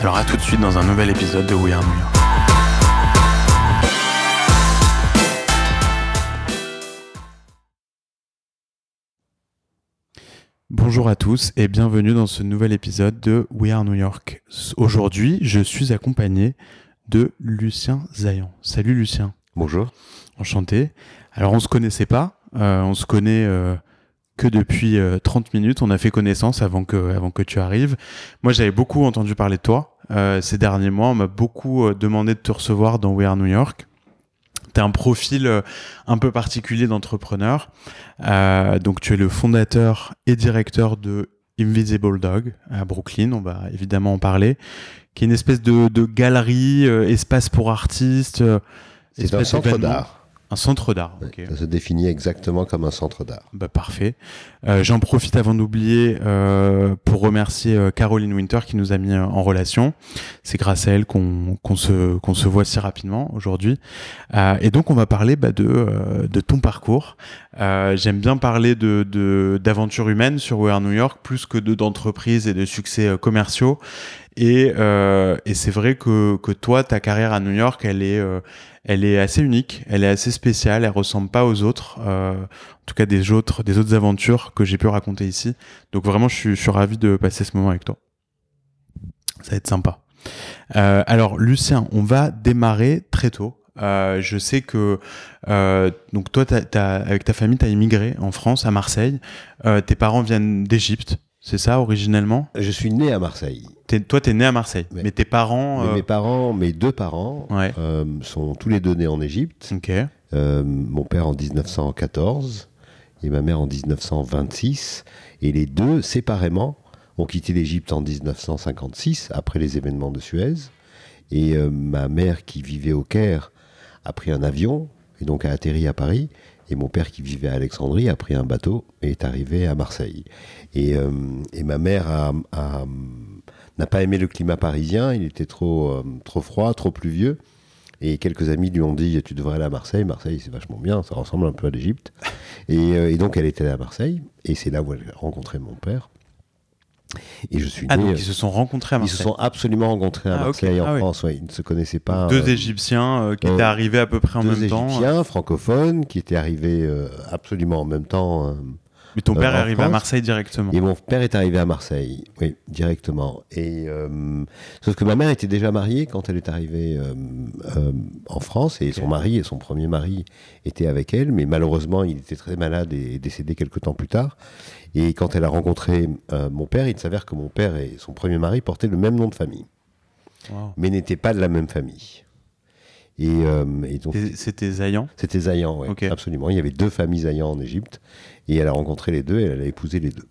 Alors à tout de suite dans un nouvel épisode de We Are New York. Bonjour à tous et bienvenue dans ce nouvel épisode de We Are New York. Aujourd'hui, je suis accompagné de Lucien Zayan. Salut Lucien. Bonjour. Enchanté. Alors on se connaissait pas, euh, on se connaît euh, que depuis 30 euh, minutes. On a fait connaissance avant que, avant que tu arrives. Moi, j'avais beaucoup entendu parler de toi ces derniers mois. On m'a beaucoup demandé de te recevoir dans We Are New York. Tu as un profil un peu particulier d'entrepreneur. donc, tu es le fondateur et directeur de Invisible Dog à Brooklyn. On va évidemment en parler. Qui est une espèce de, de galerie, espace pour artistes. C'est un centre d'art. Un centre d'art. Ça se définit exactement comme un centre d'art. Bah, parfait. Euh, J'en profite avant d'oublier euh, pour remercier euh, Caroline Winter qui nous a mis en relation. C'est grâce à elle qu'on se, qu'on se voit si rapidement aujourd'hui. Et donc on va parler bah, de, de ton parcours. J'aime bien parler de d'aventures humaines sur We Are New York plus que de d'entreprises et de succès commerciaux. Et, et c'est vrai que, toi, ta carrière à New York, elle est elle est assez unique, elle est assez spéciale, elle ressemble pas aux autres, euh, en tout cas des autres, des autres aventures que j'ai pu raconter ici. Donc vraiment, je suis, ravi de passer ce moment avec toi. Ça va être sympa. Euh, alors Lucien, on va démarrer très tôt. Euh, je sais que donc toi, avec ta famille, tu as immigré en France, à Marseille. tes parents viennent d'Égypte, c'est ça originellement? Je suis né à Marseille. Toi, tu es né à Marseille, mais, tes parents. Euh, mes parents, mes deux parents, euh, sont tous les deux nés en Égypte. Euh, mon père en 1914 et ma mère en 1926. Et les deux, séparément, ont quitté l'Égypte en 1956, après les événements de Suez. Et ma mère, qui vivait au Caire, a pris un avion et donc a atterri à Paris. Et mon père, qui vivait à Alexandrie, a pris un bateau et est arrivé à Marseille. Et, euh, ma mère n'a pas aimé le climat parisien, il était trop, euh, trop froid, trop pluvieux. Et quelques amis lui ont dit Tu devrais aller à Marseille. Marseille, c'est vachement bien, ça ressemble un peu à l'Égypte. Et, euh, et, donc, elle est allée à Marseille. Et c'est là où elle a rencontré mon père. Et je suis ah, donc ils se sont rencontrés à Marseille. Ils se sont absolument rencontrés à ah, Marseille en ah France. ils ne se connaissaient pas. Deux euh, Égyptiens euh, qui étaient arrivés à peu près en même temps. Deux Égyptiens francophones qui étaient arrivés euh, absolument en même temps mais ton père est arrivé à Marseille directement. Et mon père est arrivé à Marseille, oui, directement. Et euh, sauf que ma mère était déjà mariée quand elle est arrivée euh, euh, en France, et son mari et son premier mari étaient avec elle, mais malheureusement il était très malade et décédé quelques temps plus tard. Et quand elle a rencontré mon père, il s'avère que mon père et son premier mari portaient le même nom de famille, mais n'étaient pas de la même famille. Et, donc c'était Zayan? C'était Zayan, oui, absolument. Il y avait deux familles Zayan en Égypte. Et elle a rencontré les deux et elle a épousé les deux.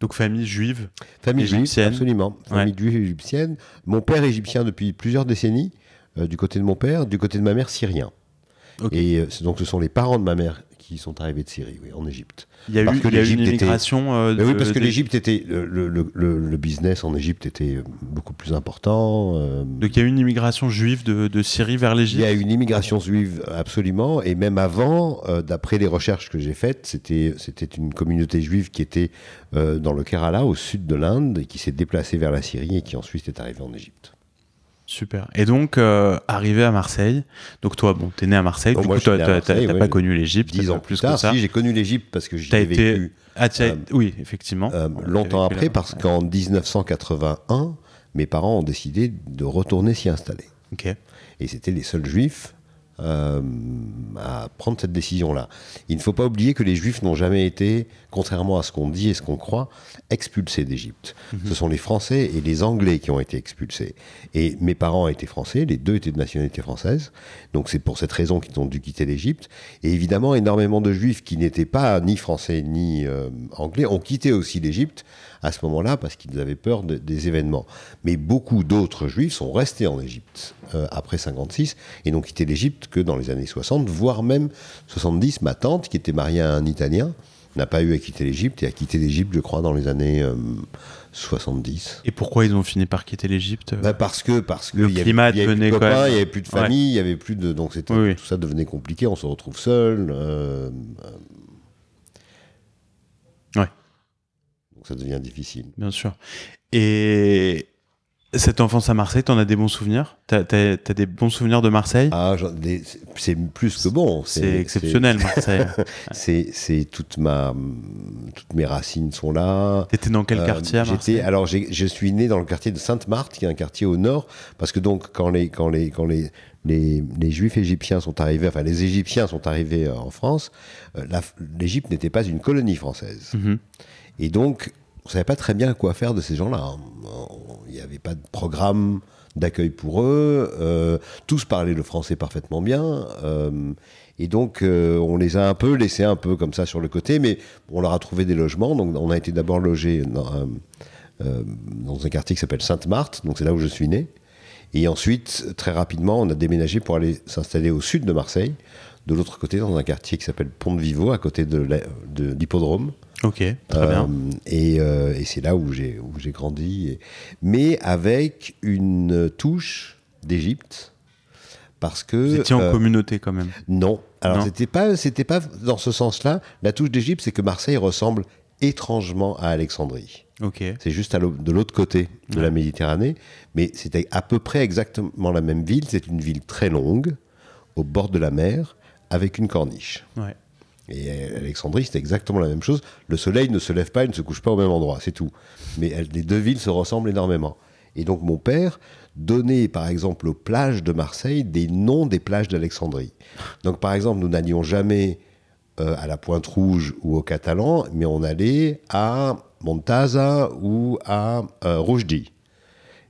Donc famille juive Famille égyptienne. juive, absolument. Famille juive égyptienne. Mon père égyptien depuis plusieurs décennies, euh, du côté de mon père, du côté de ma mère syrien. Et euh, donc ce sont les parents de ma mère qui sont arrivés de Syrie, oui, en Égypte. Il y a eu, que une immigration. Euh, oui, parce que l'Égypte était le, business en Égypte était beaucoup plus important. Euh. Donc il y a eu une immigration juive de, Syrie vers l'Égypte? Il y a eu une immigration juive absolument, et même avant, euh, d'après les recherches que j'ai faites, c'était c'était une communauté juive qui était dans le Kerala, au sud de l'Inde, et qui s'est déplacée vers la Syrie et qui ensuite est arrivée en Égypte. Super. Et donc, euh, arrivé à Marseille, donc toi, bon, t'es né à Marseille, du coup, tu n'as pas connu l'Égypte. Dix ans plus tard, si, j'ai connu l'Égypte parce que j'y ai été... vécu. Ah, euh, oui, effectivement. Euh, longtemps après, parce qu'en 1981, mes parents ont décidé de retourner s'y installer. Et c'était les seuls juifs euh, à prendre cette décision-là. Il ne faut pas oublier que les Juifs n'ont jamais été, contrairement à ce qu'on dit et ce qu'on croit, expulsés d'Égypte. Mhm. Ce sont les Français et les Anglais qui ont été expulsés. Et mes parents étaient français, les deux étaient de nationalité française, donc c'est pour cette raison qu'ils ont dû quitter l'Égypte. Et évidemment, énormément de Juifs qui n'étaient pas ni français ni euh, anglais ont quitté aussi l'Égypte à ce moment-là parce qu'ils avaient peur des événements. Mais beaucoup d'autres juifs sont restés en Égypte euh, après 56 et n'ont quitté l'Égypte que dans les années 60, voire même 70. Ma tante, qui était mariée à un Italien, n'a pas eu à quitter l'Égypte et a quitté l'Égypte, je crois, dans les années 70. Euh, et pourquoi ils ont fini par quitter l'Égypte bah Parce que parce que le y climat avait, plus même... il y avait plus de famille, il y avait plus de donc c'était tout ça devenait compliqué. On se retrouve seul. Euh, ouais ça devient difficile. Bien sûr. Et cette enfance à Marseille, t'en as des bons souvenirs? T'as as, des bons souvenirs de Marseille? Ah, c'est plus que bon. C'est exceptionnel, Marseille. c'est toute ma, toutes mes racines sont là. T'étais dans quel euh, quartier à Marseille? Alors, je suis né dans le quartier de Sainte-Marthe, qui est un quartier au nord, parce que donc quand les quand les quand les les, les, Juifs égyptiens sont arrivés, enfin les Égyptiens sont arrivés en France, euh, l'Égypte n'était pas une colonie française. Mm-hmm. Et donc, on savait pas très bien quoi faire de ces gens-là. Il n'y avait pas de programme d'accueil pour eux. Euh, tous parlaient le français parfaitement bien. Euh, et donc, euh, on les a un peu laissés un peu comme ça sur le côté, mais on leur a trouvé des logements. Donc, on a été d'abord logés dans, dans, un quartier qui s'appelle Sainte-Marthe, donc c'est là où je suis né. Et ensuite, très rapidement, on a déménagé pour aller s'installer au sud de Marseille, de l'autre côté, dans un quartier qui s'appelle Pont de Vivo, à côté de l'hippodrome. Ok, très bien. Euh, euh, et, c'est là où j'ai grandi, mais avec une touche d'Égypte. Parce que. Vous étiez en euh, communauté quand même Non. Alors, c'était pas, pas dans ce sens-là. La touche d'Égypte, c'est que Marseille ressemble étrangement à Alexandrie. Ok. C'est juste de l'autre côté de la Méditerranée, mais c'était à peu près exactement la même ville. C'est une ville très longue, au bord de la mer, avec une corniche. Ouais. Et Alexandrie, c'est exactement la même chose. Le soleil ne se lève pas, il ne se couche pas au même endroit, c'est tout. Mais les deux villes se ressemblent énormément. Et donc mon père donnait, par exemple, aux plages de Marseille des noms des plages d'Alexandrie. Donc par exemple, nous n'allions jamais euh, à la Pointe Rouge ou au Catalan, mais on allait à Montaza ou à euh,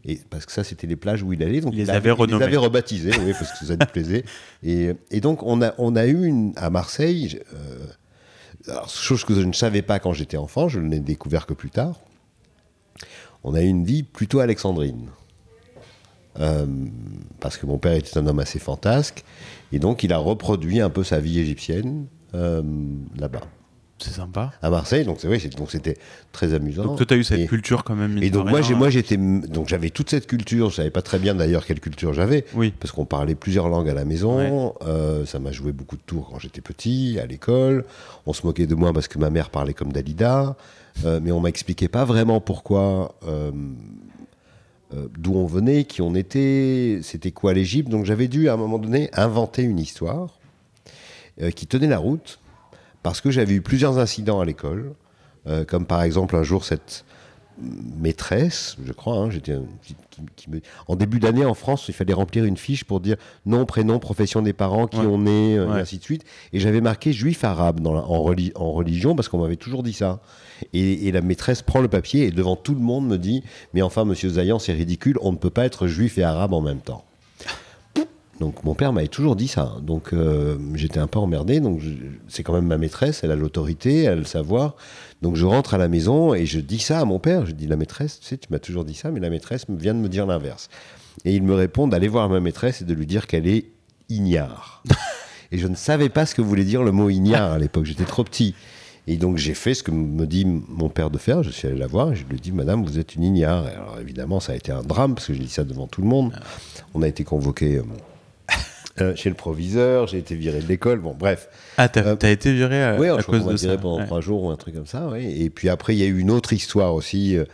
et parce que ça, c'était les plages où il allait. Donc il les avait, rebaptisés, oui, parce que ça lui plaisait. Et, et, donc, on a, on a eu une, à Marseille, euh, chose que je ne savais pas quand j'étais enfant, je ne l'ai découvert que plus tard. On a eu une vie plutôt alexandrine. Euh, parce que mon père était un homme assez fantasque. Et donc, il a reproduit un peu sa vie égyptienne euh, là-bas. C'est sympa. À Marseille, donc c'est vrai, donc c'était très amusant. Donc toi, tu as eu cette culture quand même. Et donc moi, j'ai, moi, j'étais, donc j'avais toute cette culture. Je savais pas très bien d'ailleurs quelle culture j'avais. Oui. Parce qu'on parlait plusieurs langues à la maison. Euh, ça m'a joué beaucoup de tours quand j'étais petit, à l'école. On se moquait de moi parce que ma mère parlait comme Dalida, euh, mais on m'expliquait pas vraiment pourquoi. Euh, d'où on venait, qui on était, c'était quoi l'Égypte. Donc j'avais dû à un moment donné inventer une histoire qui tenait la route parce que j'avais eu plusieurs incidents à l'école, euh, comme par exemple un jour cette maîtresse, je crois, hein, j'étais qui, me... en début d'année en France, il fallait remplir une fiche pour dire nom, prénom, profession des parents, qui on est, euh, et ainsi de suite. Et j'avais marqué juif arabe dans en, religion parce qu'on m'avait toujours dit ça. Et, la maîtresse prend le papier et devant tout le monde me dit mais enfin Monsieur Zayan, c'est ridicule, on ne peut pas être juif et arabe en même temps. Donc mon père m'avait toujours dit ça. Donc euh, j'étais un peu emmerdé. Donc c'est quand même ma maîtresse, elle a l'autorité, elle a le savoir. Donc je rentre à la maison et je dis ça à mon père. Je dis la maîtresse, tu sais, tu m'as toujours dit ça, mais la maîtresse vient de me dire l'inverse. Et il me répond d'aller voir ma maîtresse et de lui dire qu'elle est ignare. et je ne savais pas ce que voulait dire le mot ignare à l'époque. J'étais trop petit. Et donc j'ai fait ce que me dit mon père de faire. Je suis allé la voir et je lui ai dit Madame, vous êtes une ignare. alors évidemment, ça a été un drame parce que j'ai dit ça devant tout le monde. On a été convoqué. Euh, euh, chez le proviseur, j'ai été viré de l'école, bon bref. Ah, t'as euh, été viré à, oui, à cause de ça pendant trois jours ou un truc comme ça. Et puis après, il y a eu une autre histoire aussi, euh,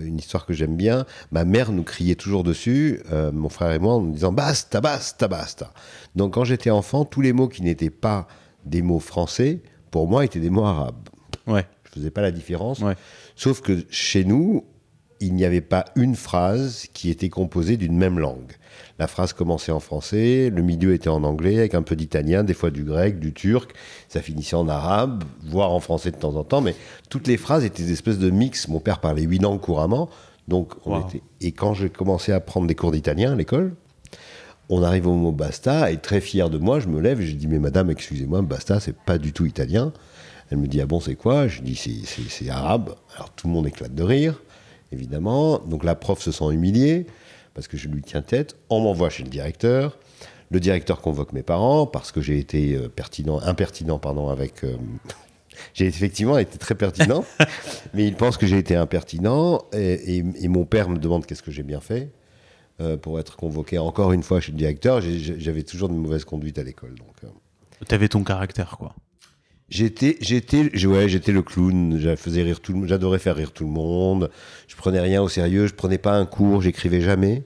une histoire que j'aime bien. Ma mère nous criait toujours dessus, mon frère et moi, en nous disant basta, basta, basta. Donc quand j'étais enfant, tous les mots qui n'étaient pas des mots français, pour moi, étaient des mots arabes. Ouais. Je faisais pas la différence. Ouais. Sauf que chez nous, il n'y avait pas une phrase qui était composée d'une même langue. La phrase commençait en français, le milieu était en anglais, avec un peu d'italien, des fois du grec, du turc, ça finissait en arabe, voire en français de temps en temps, mais toutes les phrases étaient des espèces de mix. Mon père parlait huit langues couramment, donc on était... Et quand j'ai commencé à prendre des cours d'italien à l'école, on arrive au mot basta, et très fier de moi, je me lève et je dis Mais madame, excusez-moi, basta, c'est pas du tout italien. Elle me dit Ah bon, c'est quoi? Je dis C'est arabe. Alors tout le monde éclate de rire, évidemment. Donc la prof se sent humiliée parce que je lui tiens tête. On m'envoie chez le directeur. Le directeur convoque mes parents parce que j'ai été euh, pertinent, impertinent pardon, avec. Euh, j'ai effectivement été très pertinent, mais il pense que j'ai été impertinent. Et, mon père me demande qu'est-ce que j'ai bien fait euh, pour être convoqué encore une fois chez le directeur. J'avais toujours de mauvaise conduite à l'école. Donc, tu avais ton caractère, quoi. J'étais, j'étais, ouais, j'étais le clown. Faisais rire tout J'adorais faire rire tout le monde. Je prenais rien au sérieux. Je prenais pas un cours. J'écrivais jamais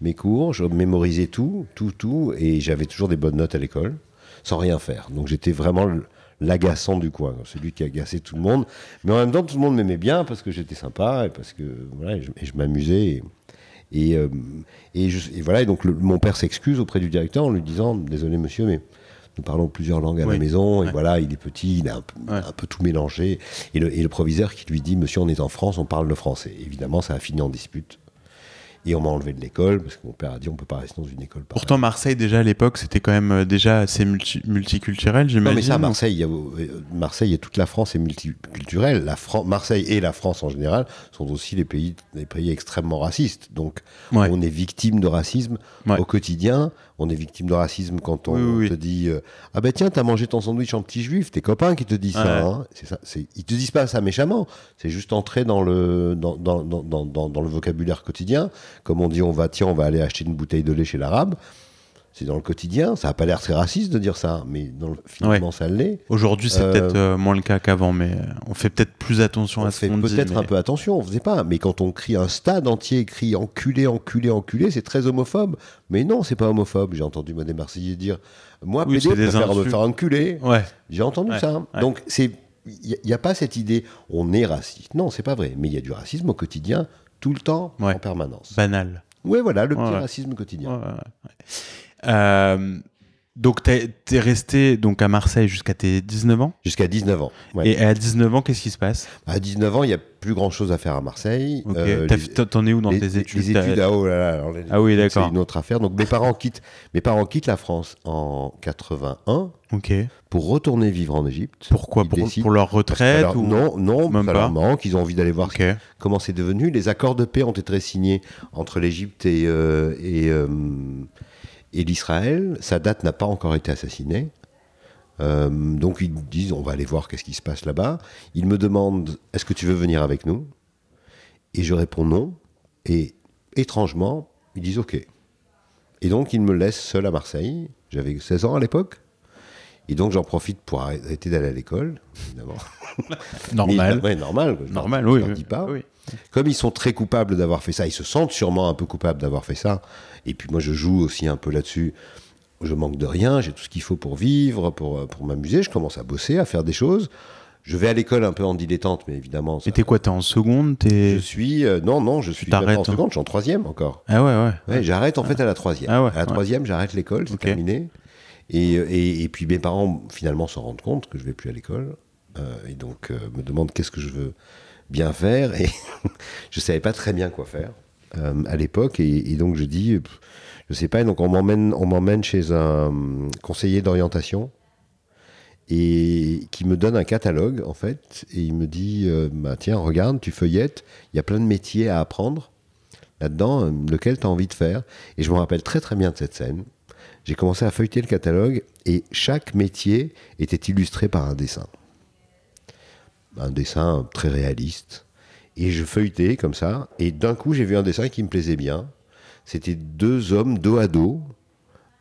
mes cours. Je mémorisais tout, tout, tout, et j'avais toujours des bonnes notes à l'école, sans rien faire. Donc j'étais vraiment l'agaçant du coin, celui qui agaçait tout le monde. Mais en même temps, tout le monde m'aimait bien parce que j'étais sympa et parce que voilà, je, m'amusais. Et, euh, et, voilà. Et donc mon père s'excuse auprès du directeur en lui disant, désolé monsieur, mais nous parlons plusieurs langues à la maison, et voilà, il est petit, il a un peu, tout mélangé. Et le, et le, proviseur qui lui dit, monsieur, on est en France, on parle le français. Évidemment, ça a fini en dispute. Et on m'a enlevé de l'école parce que mon père a dit on peut pas rester dans une école. Pourtant Marseille déjà à l'époque c'était quand même euh, déjà assez multiculturel j'imagine. Non mais ça Marseille, a, euh, Marseille et toute la France est multiculturelle. La Marseille et la France en général sont aussi les pays, des pays extrêmement racistes. Donc on est victime de racisme au quotidien on est victime de racisme quand on te dit euh, ah ben tiens t'as mangé ton sandwich en petit juif tes copains qui te disent ça, hein. c'est ça ils te disent pas ça méchamment. C'est juste entrer dans le dans, dans, dans, dans, le vocabulaire quotidien. Comme on dit on va tiens on va aller acheter une bouteille de lait chez l'arabe c'est dans le quotidien. Ça n'a pas l'air très raciste de dire ça, mais dans le, finalement, ça l'est. Aujourd'hui, c'est peut-être euh, euh, moins le cas qu'avant, mais on fait peut-être plus attention à ce qu'on dit. Peut-être un peu attention, on faisait pas. Mais quand on crie un stade entier, crie enculé, enculé, enculé, c'est très homophobe. Mais non, c'est pas homophobe. J'ai entendu des Marseillais dire Moi, oui, PD, préfère me faire enculer. Ouais. J'ai entendu ça. Donc, c'est. Il n'y a, pas cette idée, on est raciste. Non, c'est pas vrai. Mais il y a du racisme au quotidien, tout le temps, en permanence. Banal. Oui, voilà, le petit racisme quotidien. Euh, donc, tu es, resté donc, à Marseille jusqu'à tes 19 ans? Jusqu'à 19 ans. Et à 19 ans, qu'est-ce qui se passe? À 19 ans, il n'y a plus grand chose à faire à Marseille. Euh, T'en es où dans tes études? Les études, ah, oh là là, ah oui, d'accord. C'est une autre affaire. Donc, mes parents, quittent, mes parents quittent la France en 81 Ok. pour retourner vivre en Égypte. Pourquoi? Pour, leur retraite ou... Non, non, même ça pas? leur manque. Ils ont envie d'aller voir comment c'est devenu. Les accords de paix ont été signés entre l'Égypte et, euh, et et l'Israël, sa date n'a pas encore été assassinée. Euh, donc ils disent on va aller voir qu'est-ce qui se passe là-bas. Ils me demandent est-ce que tu veux venir avec nous? Et je réponds non. Et étrangement, ils disent ok. Et donc ils me laissent seul à Marseille. J'avais 16 ans à l'époque. Et donc j'en profite pour arrêter d'aller à l'école, évidemment. normal. Normal. Normal, oui. Je dis pas. Comme ils sont très coupables d'avoir fait ça, ils se sentent sûrement un peu coupables d'avoir fait ça. Et puis moi, je joue aussi un peu là-dessus. Je manque de rien, j'ai tout ce qu'il faut pour vivre, pour, pour m'amuser. Je commence à bosser, à faire des choses. Je vais à l'école un peu en dilettante, mais évidemment. Ça... Et t'es quoi T'es en seconde Je suis. Euh, non, non, je suis en hein. seconde, je suis en troisième encore. Ah ouais, ouais. ouais j'arrête en fait à la troisième. Ah à la troisième, j'arrête l'école, c'est terminé. Et, et, et, puis mes parents finalement se rendent compte que je vais plus à l'école. Euh, et donc euh, me demandent qu'est-ce que je veux bien faire. Et je savais pas très bien quoi faire. Euh, à l'époque. Et, donc je dis, je sais pas, donc on m'emmène, on m'emmène chez un conseiller d'orientation et qui me donne un catalogue en fait et il me dit euh, bah, tiens regarde tu feuillettes il y a plein de métiers à apprendre là-dedans euh, lequel tu as envie de faire et je me rappelle très très bien de cette scène j'ai commencé à feuilleter le catalogue et chaque métier était illustré par un dessin un dessin très réaliste et je feuilletais comme ça, et d'un coup j'ai vu un dessin qui me plaisait bien. C'était deux hommes dos à dos,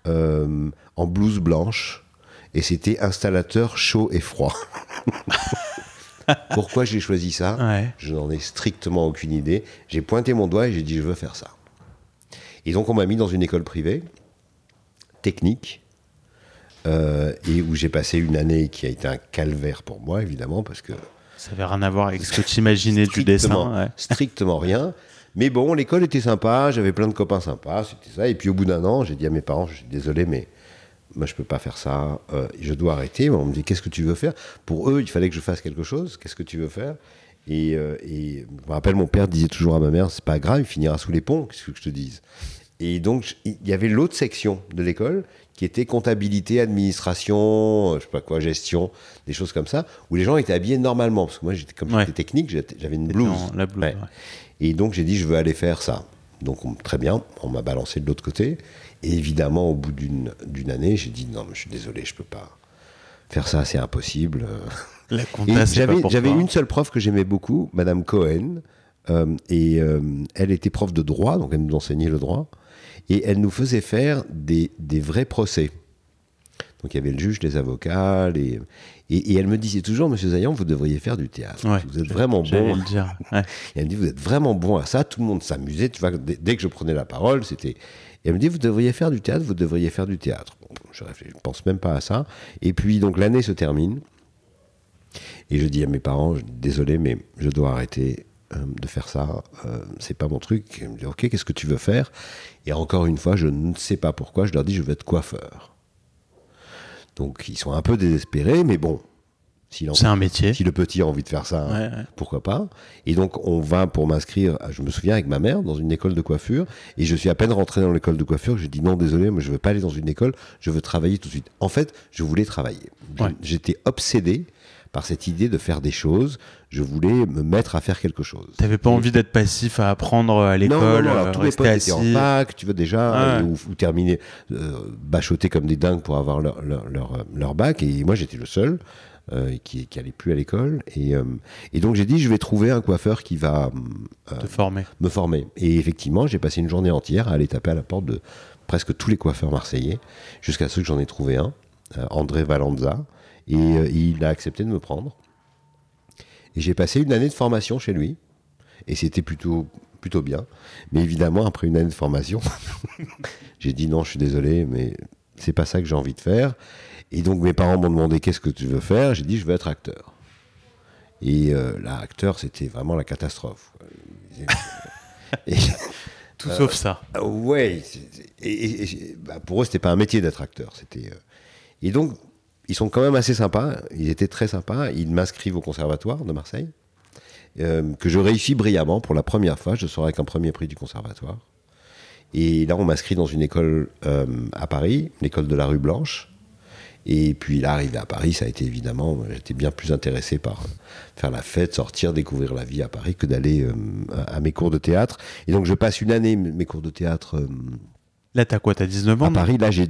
euh, en blouse blanche, et c'était installateur chaud et froid. Pourquoi j'ai choisi ça? Je n'en ai strictement aucune idée. J'ai pointé mon doigt et j'ai dit je veux faire ça. Et donc on m'a mis dans une école privée, technique, euh, et où j'ai passé une année qui a été un calvaire pour moi, évidemment, parce que Ça n'avait rien à voir avec ce que tu imaginais du dessin. Strictement rien. Mais bon, l'école était sympa, j'avais plein de copains sympas, c'était ça. Et puis au bout d'un an, j'ai dit à mes parents, je suis désolé, mais moi je peux pas faire ça, euh, je dois arrêter. On me dit, qu'est-ce que tu veux faire? Pour eux, il fallait que je fasse quelque chose, qu'est-ce que tu veux faire? Euh, et, je me rappelle, mon père disait toujours à ma mère, c'est pas grave, il finira sous les ponts, qu'est-ce que je te dise? Et donc, il y avait l'autre section de l'école qui était comptabilité, administration, euh, je sais pas quoi, gestion, des choses comme ça, où les gens étaient habillés normalement. Parce que moi, j'étais, comme j'étais technique, j'avais une blouse. la blouse Et donc, j'ai dit, je veux aller faire ça. Donc, très bien, on m'a balancé de l'autre côté. Et évidemment, au bout d'une, année, j'ai dit, non, mais je suis désolé, je peux pas faire ça, c'est impossible. La j'avais, j'avais une seule prof que j'aimais beaucoup, Madame Cohen. Euh, et euh, elle était prof de droit, donc elle nous enseignait le droit et elle nous faisait faire des, des vrais procès. Donc il y avait le juge, les avocats, les... Et, elle me disait toujours, Monsieur Zayan, vous devriez faire du théâtre. vous êtes vraiment bon. Le dire. elle me dit, vous êtes vraiment bon à ça. Tout le monde s'amusait. Tu vois, dès, que je prenais la parole, c'était. elle me dit, vous devriez faire du théâtre. Vous devriez faire du théâtre. je ne pense même pas à ça. Et puis donc l'année se termine. Et je dis à mes parents, désolé, mais je dois arrêter. Euh, de faire ça, euh, c'est pas mon truc. Ils me disent, ok, qu'est-ce que tu veux faire? Et encore une fois, je ne sais pas pourquoi, je leur dis, je veux être coiffeur. Donc ils sont un peu désespérés, mais bon. C'est un métier. Si le petit a envie de faire ça, pourquoi pas? Et donc on va pour m'inscrire, je me souviens avec ma mère, dans une école de coiffure, et je suis à peine rentré dans l'école de coiffure, je dis non désolé, mais je veux pas aller dans une école, je veux travailler tout de suite. En fait, je voulais travailler. J'étais obsédé par cette idée de faire des choses. Je voulais me mettre à faire quelque chose. Tu n'avais pas envie d'être passif à apprendre à l'école, non, non, non. tous les potes étaient en fac, tu vois déjà, ou, terminer, euh, bachoter comme des dingues pour avoir leur, leur, bac. Et moi, j'étais le seul. Euh, qui, qui allait plus à l'école et, euh, et donc j'ai dit je vais trouver un coiffeur qui va former. me former et effectivement j'ai passé une journée entière à aller taper à la porte de presque tous les coiffeurs marseillais jusqu'à ce que j'en ai trouvé un André Valenza et euh, il a accepté de me prendre. Et j'ai passé une année de formation chez lui. Et c'était plutôt, plutôt bien. Mais évidemment, après une année de formation, j'ai dit non, je suis désolé, mais c'est pas ça que j'ai envie de faire. Et donc mes parents m'ont demandé qu'est-ce que tu veux faire? J'ai dit je veux être acteur. Et euh, là, acteur, c'était vraiment la catastrophe. Tout sauf ça. Euh, ouais. Et, bah, pour eux, c'était pas un métier d'être acteur. C'était. et donc, ils sont quand même assez sympas. Ils étaient très sympas. Ils m'inscrivent au conservatoire de Marseille, euh, que je réussis brillamment pour la première fois. Je sors avec un premier prix du conservatoire. Et là, on m'inscrit dans une école euh, à Paris, l'école de la rue Blanche. Et puis là, arrivé à Paris, ça a été évidemment, j'étais bien plus intéressé par faire la fête, sortir, découvrir la vie à Paris que d'aller euh, à mes cours de théâtre. Et donc je passe une année mes cours de théâtre. là, t'as quoi T'as 19 ans À Paris, là, j'ai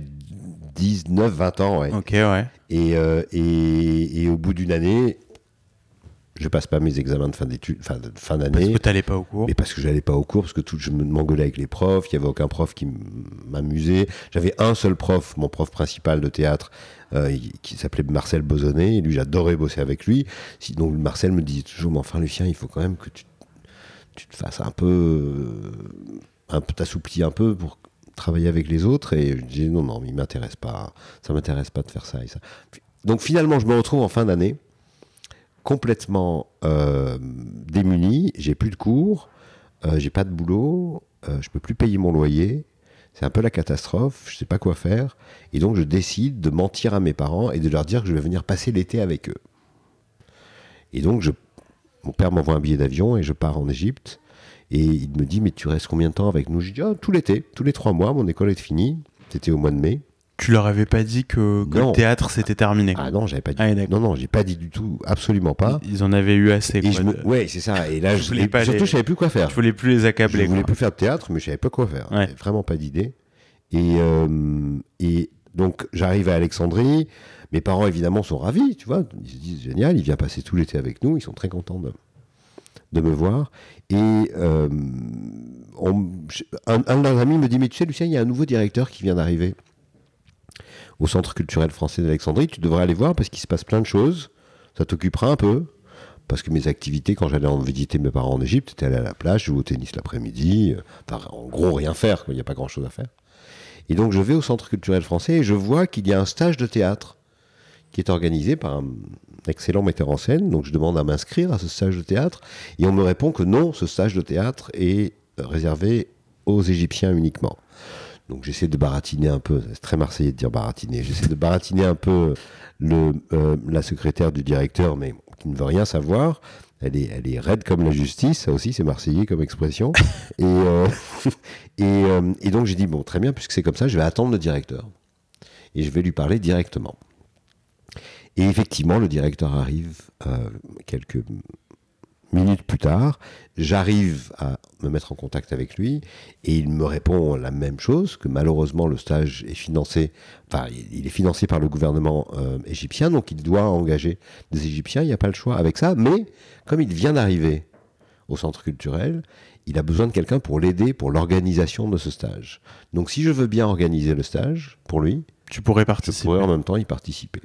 19, 20 ans, ouais. Ok, ouais. Et, euh, et, et, au bout d'une année, je passe pas mes examens de fin d'études, fin, fin d'année. Parce que t'allais pas au cours. Mais parce que j'allais pas au cours, parce que tout, je m'engueulais avec les profs. Il y avait aucun prof qui m'amusait. J'avais un seul prof, mon prof principal de théâtre, euh, qui s'appelait Marcel Bosonnet. Et lui, j'adorais bosser avec lui. Donc Marcel me disait toujours, mais enfin Lucien, il faut quand même que tu, tu te fasses un peu, euh, un peu t'assouplir un peu pour travailler avec les autres et je dis non, non, il m'intéresse pas, ça m'intéresse pas de faire ça et ça. Donc finalement, je me retrouve en fin d'année complètement euh, démuni, j'ai plus de cours, euh, j'ai pas de boulot, euh, je peux plus payer mon loyer, c'est un peu la catastrophe, je sais pas quoi faire, et donc je décide de mentir à mes parents et de leur dire que je vais venir passer l'été avec eux. Et donc je, mon père m'envoie un billet d'avion et je pars en Égypte. Et il me dit, mais tu restes combien de temps avec nous? Je dis, ah, tout l'été, tous les trois mois, mon école est finie. C'était au mois de mai. Tu leur avais pas dit que, le théâtre c'était terminé? Ah non, j'avais pas dit. Ah, non, non, j'ai pas dit du tout, absolument pas. Ils en avaient eu assez. Quoi, Ouais, c'est ça. Et là, je, voulais pas surtout, je savais plus quoi faire. Je voulais plus les accabler. Je voulais plus faire de théâtre, mais je savais pas quoi faire. Ouais. Vraiment pas d'idée. Et, euh, et donc, j'arrive à Alexandrie. Mes parents, évidemment, sont ravis, tu vois. Ils se disent, génial, il vient passer tout l'été avec nous. Ils sont très contents de, de me voir. Et euh, un, de leurs amis me dit, mais tu sais, Lucien, il y a un nouveau directeur qui vient d'arriver au Centre culturel français d'Alexandrie. Tu devrais aller voir parce qu'il se passe plein de choses. Ça t'occupera un peu. Parce que mes activités, quand j'allais en visiter mes parents en Égypte, c'était aller à la plage, jouer au tennis l'après-midi. Enfin, en gros, rien faire. Il n'y a pas grand-chose à faire. Et donc, je vais au Centre culturel français et je vois qu'il y a un stage de théâtre qui est organisé par un excellent metteur en scène. Donc je demande à m'inscrire à ce stage de théâtre et on me répond que non, ce stage de théâtre est réservé aux Égyptiens uniquement. Donc j'essaie de baratiner un peu, c'est très marseillais de dire baratiner, j'essaie de baratiner un peu le, euh, la secrétaire du directeur, mais qui ne veut rien savoir. Elle est, elle est raide comme la justice, ça aussi c'est marseillais comme expression. et, euh, euh, et, donc j'ai dit, bon très bien, puisque c'est comme ça, je vais attendre le directeur. Et je vais lui parler directement. Et effectivement, le directeur arrive quelques minutes plus tard, j'arrive à me mettre en contact avec lui et il me répond la même chose, que malheureusement le stage est financé, enfin il est financé par le gouvernement euh, égyptien, donc il doit engager des Égyptiens, il n'y a pas le choix avec ça, mais comme il vient d'arriver au centre culturel, il a besoin de quelqu'un pour l'aider pour l'organisation de ce stage. Donc si je veux bien organiser le stage pour lui, tu pourrais participer. Je pourrais en même temps y participer.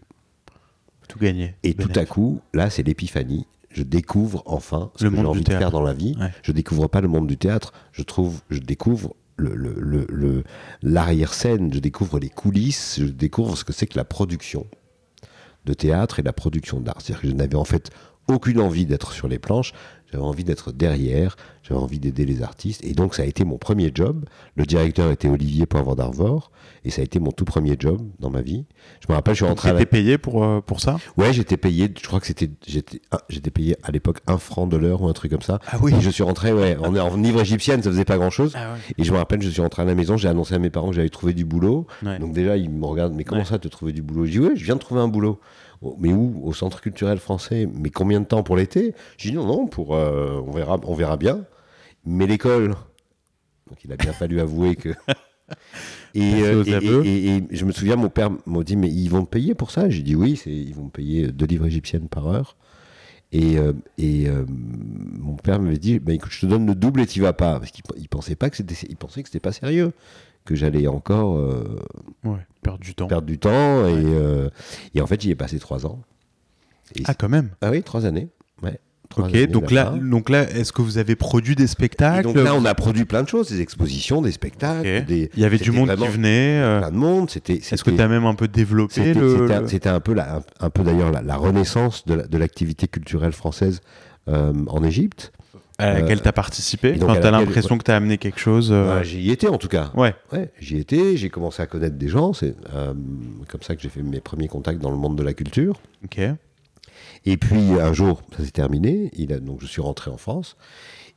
Tout. Et tout à coup, là, c'est l'épiphanie. Je découvre enfin ce que j'ai envie de faire dans la vie. Je découvre pas le monde du théâtre, je trouve, je découvre le, l'arrière-scène, je découvre les coulisses, je découvre ce que c'est que la production de théâtre et la production d'art. C'est-à-dire que je n'avais en fait aucune envie d'être sur les planches, j'avais envie d'être derrière, j'avais envie d'aider les artistes. Et donc, ça a été mon premier job. Le directeur était Olivier Poivre d'Arvor. Et ça a été mon tout premier job dans ma vie. Je me rappelle, je suis rentré. Tu étais payé pour, euh, pour ça? Ouais, j'étais payé. Je crois que c'était. J'étais, payé à l'époque un franc de l'heure ou un truc comme ça. Ah oui. Et je suis rentré, ouais. On est en livre égyptienne, ça faisait pas grand chose. Ah et je me rappelle, je suis rentré à la maison, j'ai annoncé à mes parents que j'avais trouvé du boulot. Donc déjà, ils me regardent, mais comment ça, te trouver du boulot? Je dis, ouais, je viens de trouver un boulot. Mais où? Au Centre culturel français. Mais combien de temps pour l'été? J'ai dit non, non, pour, euh, on, verra, on verra bien. Mais l'école. Donc il a bien fallu avouer que. Euh, et, et, je me souviens, mon père m'a dit Mais ils vont me payer pour ça? J'ai dit Oui, ils vont me payer deux livres égyptiennes par heure. Et, euh, et mon père m'avait dit bah, écoute, je te donne le double et tu vas pas. Parce qu'il pensait pas que c'était, il pensait que c'était pas sérieux que j'allais encore euh, perdre du temps. Perdre du temps et, euh, et en fait j'y ai passé trois ans. ah quand même. Ah oui, trois années. Ouais. ok, donc là, donc là, est-ce que vous avez produit des spectacles Donc là, on a produit plein de choses, des expositions, des spectacles. Des, Il y avait du monde qui venait. Euh, plein de monde. C'était. Est-ce que tu as même un peu développé C'était un, peu la, un, peu d'ailleurs la, renaissance de l'activité culturelle française en Égypte à laquelle tu as participé Tu as l'impression que tu as amené quelque chose euh, J'y étais en tout cas. Ouais. ouais j'y étais, j'ai commencé à connaître des gens. C'est euh, comme ça que j'ai fait mes premiers contacts dans le monde de la culture. Ok. Et puis un jour, ça s'est terminé. Il a, donc je suis rentré en France.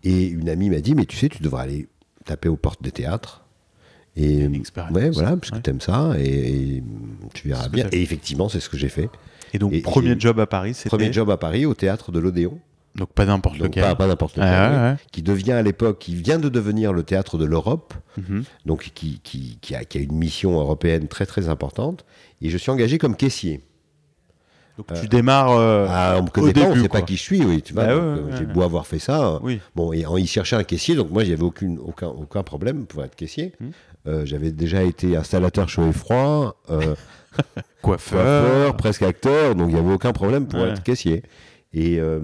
Et une amie m'a dit Mais tu sais, tu devrais aller taper aux portes des théâtres. Et ouais, voilà, puisque tu aimes ça et, tu verras bien. Et effectivement, c'est ce que j'ai fait. Et donc, premier job à Paris, c'était Premier job à Paris au théâtre de l'Odéon. Donc pas n'importe lequel. Pas, pas n'importe lequel. Qui devient à l'époque, qui vient de devenir le théâtre de l'Europe, mhm. donc qui, qui, qui, a, qui, a, une mission européenne très très importante. Et je suis engagé comme caissier. Donc tu démarres. Euh, ah, on me connaît pas, on ne sait pas qui je suis, oui. Tu vois, bah euh, j'ai beau avoir fait ça. Oui. Bon, et il cherchait un caissier, donc moi, j'avais aucune, aucun, aucun problème pour être caissier. Mhm. Euh, j'avais déjà été installateur chaud et froid, coiffeur. coiffeur, presque acteur, donc il n'y avait aucun problème pour être caissier. Et, euh,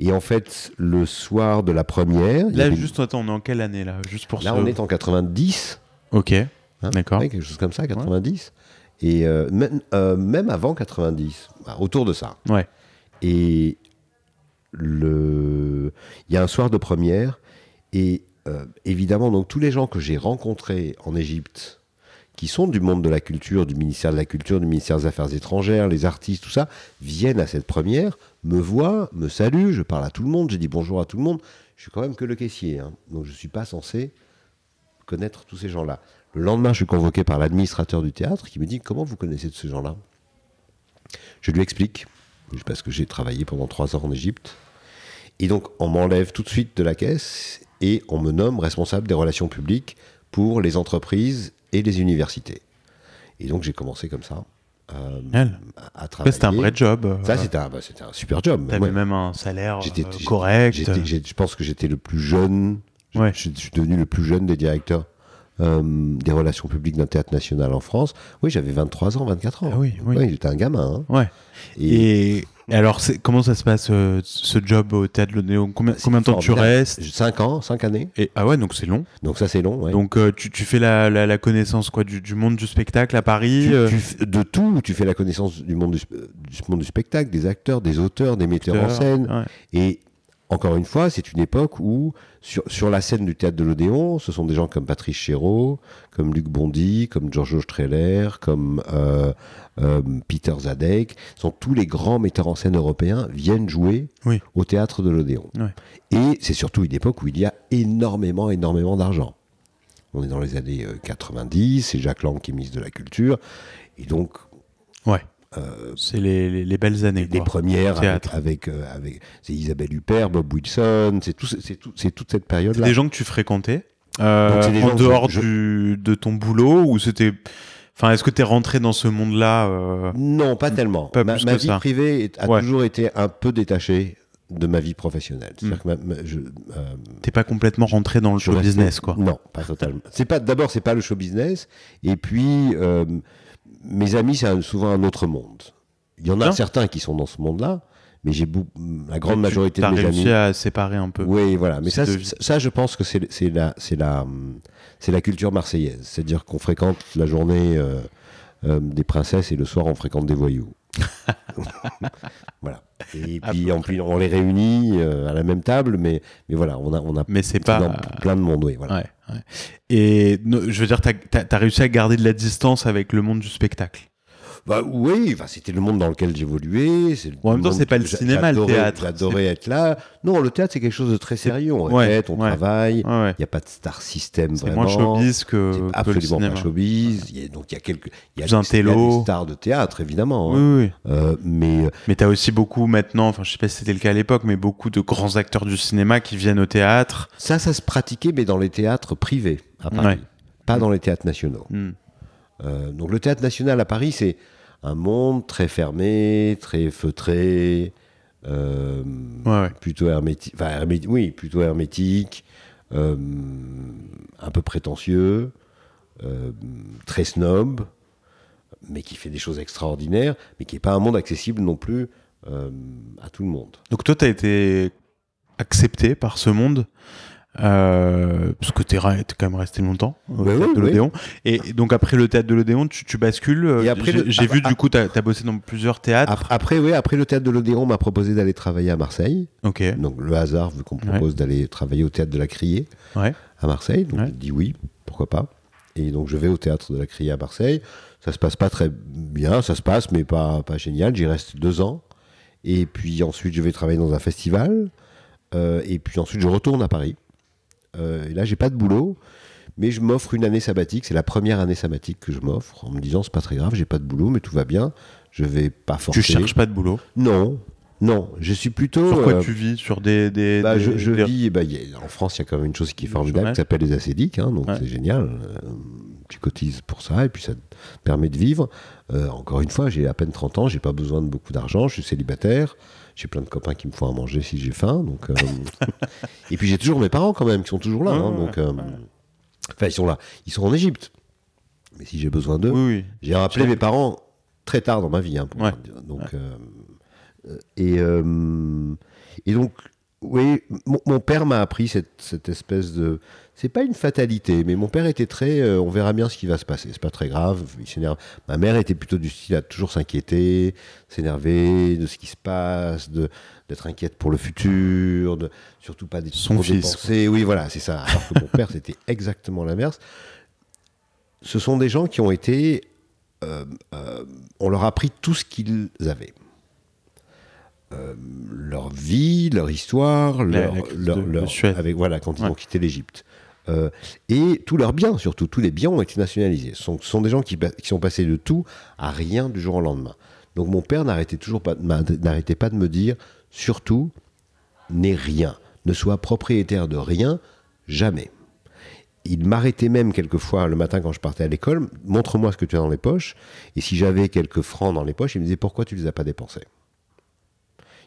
et en fait, le soir de la première. Là, juste, attends, on est en quelle année là juste pour Là, on est en 90. Ok. Hein D'accord. quelque chose comme ça, 90. Et euh, même, euh, même, avant 90, bah, autour de ça. Ouais. Et le... il y a un soir de première. Et évidemment, donc tous les gens que j'ai rencontrés en Égypte qui sont du monde de la culture, du ministère de la Culture, du ministère des Affaires étrangères, les artistes, tout ça, viennent à cette première, me voient, me saluent, je parle à tout le monde, je dis bonjour à tout le monde. Je suis quand même que le caissier, hein. donc je ne suis pas censé connaître tous ces gens-là. Le lendemain, je suis convoqué par l'administrateur du théâtre qui me dit Comment vous connaissez de ces gens-là? Je lui explique, parce que j'ai travaillé pendant trois ans en Égypte. Et donc, on m'enlève tout de suite de la caisse et on me nomme responsable des relations publiques pour les entreprises et les universités. Et donc j'ai commencé comme ça. Euh, à, travailler. C'était un vrai job. Euh. Ça, c'était un, bah, un, super job. T'avais même un salaire euh, correct. je pense que j'étais le plus jeune. Je, suis devenu le plus jeune des directeurs des relations publiques d'un théâtre national en France. Oui, j'avais 23 ans, 24 ans. Ah oui, oui. j'étais un gamin. Hein. Ouais. Et, alors, comment ça se passe ce job au théâtre de Néon? Combien, combien de temps tu restes? 5 ans, 5 années. Et, ah ouais, donc c'est long. Donc ça c'est long. Donc tu, tu, fais la, la, connaissance quoi du, du, monde du spectacle à Paris. de tout, tu fais la connaissance du monde du, du, monde du spectacle, des acteurs, des auteurs, des metteurs en scène. Et encore une fois, c'est une époque où, sur, sur, la scène du théâtre de l'Odéon, ce sont des gens comme Patrice Chéreau, comme Luc Bondy, comme Giorgio Streller, comme euh, euh, Peter Zadek. Sont tous les grands metteurs en scène européens viennent jouer au théâtre de l'Odéon. Et c'est surtout une époque où il y a énormément, énormément d'argent. On est dans les années 90, euh, c'est Jacques Lang qui est ministre de la Culture. Et donc, ouais. Euh, c'est les, les, belles années. Les premières avec, euh, avec, c'est Isabelle Huppert, Bob Wilson, c'est tout, c'est tout, c'est toute cette période-là. Des gens que tu fréquentais euh, en dehors du, de ton boulot ou c'était Enfin, est-ce que tu es rentré dans ce monde-là Non, pas tellement. ma, vie privée a toujours été un peu détachée de ma vie professionnelle. Hmm. T'es pas complètement rentré dans le show business, quoi. Non, pas totalement. C'est pas d'abord c'est pas le show business, et puis mes amis, c'est souvent un autre monde. Il y en a certains qui sont dans ce monde-là, mais j'ai la grande majorité de mes amis. réussi à séparer un peu. Oui, voilà. Mais ça, ça, je pense que c'est la, la, la culture marseillaise. C'est-à-dire qu'on fréquente la journée euh, euh, des princesses et le soir on fréquente des voyous. voilà. Et puis, en plus, on les réunit euh, à la même table, mais, mais voilà, on a, on a mais c'est pas plein de monde, oui. Voilà. Et je veux dire, tu as, réussi à garder de la distance avec le monde du spectacle. Bah oui, c'était le monde dans lequel j'évoluais. En même temps, c'est pas le cinéma, le théâtre. J'adorais être là. Non, le théâtre, c'est quelque chose de très sérieux. On répète, on travaille. Il n'y a pas de star system vraiment. C'est moins showbiz que, absolument que le pas showbiz. Il y a, donc il y a quelques, il y a, des, stars de théâtre évidemment. Hein. Oui, oui. Euh, mais euh, mais t'as aussi beaucoup maintenant. Enfin, je sais pas si c'était le cas à l'époque, mais beaucoup de grands acteurs du cinéma qui viennent au théâtre. Ça, ça se pratiquait, mais dans les théâtres privés à Paris, pas dans les théâtres nationaux. Hmm. Euh, donc le théâtre national à Paris, c'est un monde très fermé, très feutré, euh, plutôt hermétique, enfin, oui, plutôt hermétique, euh, un peu prétentieux, euh, très snob, mais qui fait des choses extraordinaires, mais qui n'est pas un monde accessible non plus à tout le monde. Donc toi, tu as été accepté par ce monde euh, parce que tu es, quand même resté longtemps au bah théâtre de l'Odéon. Et donc après le théâtre de l'Odéon, tu, bascules. Euh, j'ai vu du coup, tu as, bossé dans plusieurs théâtres. Après, oui, après le théâtre de l'Odéon, on m'a proposé d'aller travailler à Marseille. Ok. Donc le hasard vu qu'on me propose d'aller travailler au théâtre de la Criée ouais. à Marseille. Donc je dis oui, pourquoi pas. Et donc je vais au théâtre de la Criée à Marseille. Ça se passe pas très bien, ça se passe, mais pas, pas génial. J'y reste deux ans. Et puis ensuite, je vais travailler dans un festival. Euh, et puis ensuite, je retourne à Paris. Euh, et là, j'ai pas de boulot, mais je m'offre une année sabbatique. C'est la première année sabbatique que je m'offre en me disant c'est pas très grave, j'ai pas de boulot, mais tout va bien. Je vais pas forcer. Tu cherches pas de boulot? Non, non, je suis plutôt. Sur quoi euh, tu vis? Sur des. des, bah, je, vis. Bah, en France, il y a quand même une chose qui est formidable qui s'appelle les acédiques, hein, donc c'est génial. Euh, tu cotises pour ça et puis ça te permet de vivre. encore une fois, j'ai à peine 30 ans, j'ai pas besoin de beaucoup d'argent, je suis célibataire. J'ai plein de copains qui me font à manger si j'ai faim. Donc, euh, et puis j'ai toujours mes parents quand même qui sont toujours là. Hein, donc, euh, enfin, ils sont là. Ils sont en Égypte. Mais si j'ai besoin d'eux, j'ai rappelé mes parents très tard dans ma vie. Hein, donc, euh, et, et donc, oui, mon, père m'a appris cette, cette, espèce de. C'est pas une fatalité, mais mon père était très. on verra bien ce qui va se passer. C'est pas très grave. Il s'énerve. Ma mère était plutôt du style à toujours s'inquiéter, s'énerver de ce qui se passe, de d'être inquiète pour le futur, de surtout pas des son fils. Oui, voilà, c'est ça. Alors que mon père, c'était exactement l'inverse. Ce sont des gens qui ont été, euh, euh, on leur a appris tout ce qu'ils avaient. Euh, leur vie, leur histoire, leur, leur, avec voilà quand ils ont quitté l'Égypte. Et tous leurs biens, surtout tous les biens ont été nationalisés. Ce sont, sont, des gens qui, qui, sont passés de tout à rien du jour au lendemain. Donc mon père n'arrêtait toujours pas, n'arrêtait pas de me dire, surtout, n'aie rien, ne sois propriétaire de rien, jamais. Il m'arrêtait même quelquefois le matin quand je partais à l'école, montre-moi ce que tu as dans les poches, et si j'avais quelques francs dans les poches, il me disait pourquoi tu les as pas dépensés?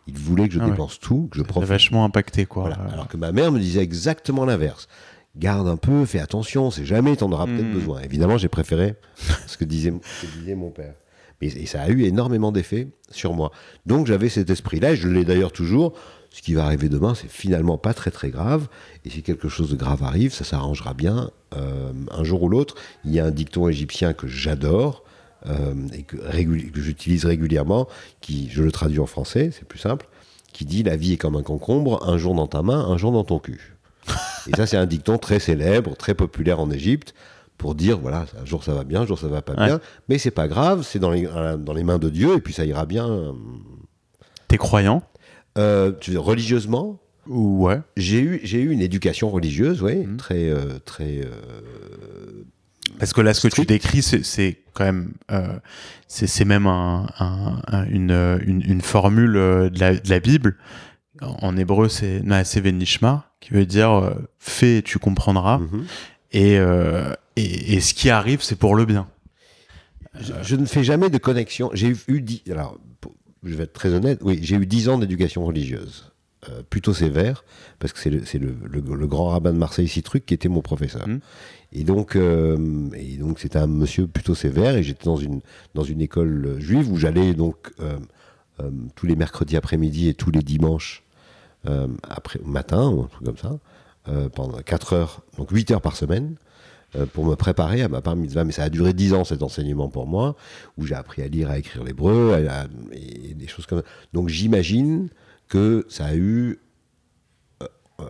Il voulait que je ah dépense tout, que je profite. vachement impacté quoi. Alors que ma mère me disait exactement l'inverse. Garde un peu, fais attention, c'est jamais, tu en auras peut-être hmm. besoin. Évidemment, j'ai préféré ce que disait, disait mon père. Mais, et ça a eu énormément d'effet sur moi. Donc j'avais cet esprit-là, et je l'ai d'ailleurs toujours. Ce qui va arriver demain, c'est finalement pas très très grave. Et si quelque chose de grave arrive, ça s'arrangera bien. Euh, un jour ou l'autre, il y a un dicton égyptien que j'adore euh, et que, que j'utilise régulièrement, qui, je le traduis en français, c'est plus simple, qui dit La vie est comme un concombre, un jour dans ta main, un jour dans ton cul. Et ça, c'est un dicton très célèbre, très populaire en Égypte, pour dire voilà, un jour ça va bien, un jour ça va pas bien, mais c'est pas grave, c'est dans les, dans les mains de Dieu, et puis ça ira bien. T'es croyant? Euh, tu veux dire, Religieusement? Ouais. J'ai eu, j'ai eu une éducation religieuse, oui, mmh. très. Euh, très euh, Parce que là, ce que tu décris, c'est quand même, euh, c'est même un, un, une, une, une, formule de la, de la Bible. En hébreu, c'est Naaseh Venishma, qui veut dire euh, fais et tu comprendras. Mhm. Euh, et, et, ce qui arrive, c'est pour le bien. Je, ne fais jamais de connexion. J'ai eu dix, alors, je vais être très honnête, oui, j'ai eu dix ans d'éducation religieuse. Euh, plutôt sévère, parce que c'est le, le, le, grand rabbin de Marseille Citruc qui était mon professeur. Mhm. Et donc, et donc c'était un monsieur plutôt sévère, et j'étais dans une, dans une école juive où j'allais donc tous les mercredis après-midi et tous les dimanches euh, après, matin ou un truc comme ça, euh, pendant 4 heures, donc 8 heures par semaine, euh, pour me préparer à ma part mitzvah. Mais ça a duré 10 ans cet enseignement pour moi, où j'ai appris à lire, à écrire l'hébreu, et des choses comme ça. Donc j'imagine que ça a eu un,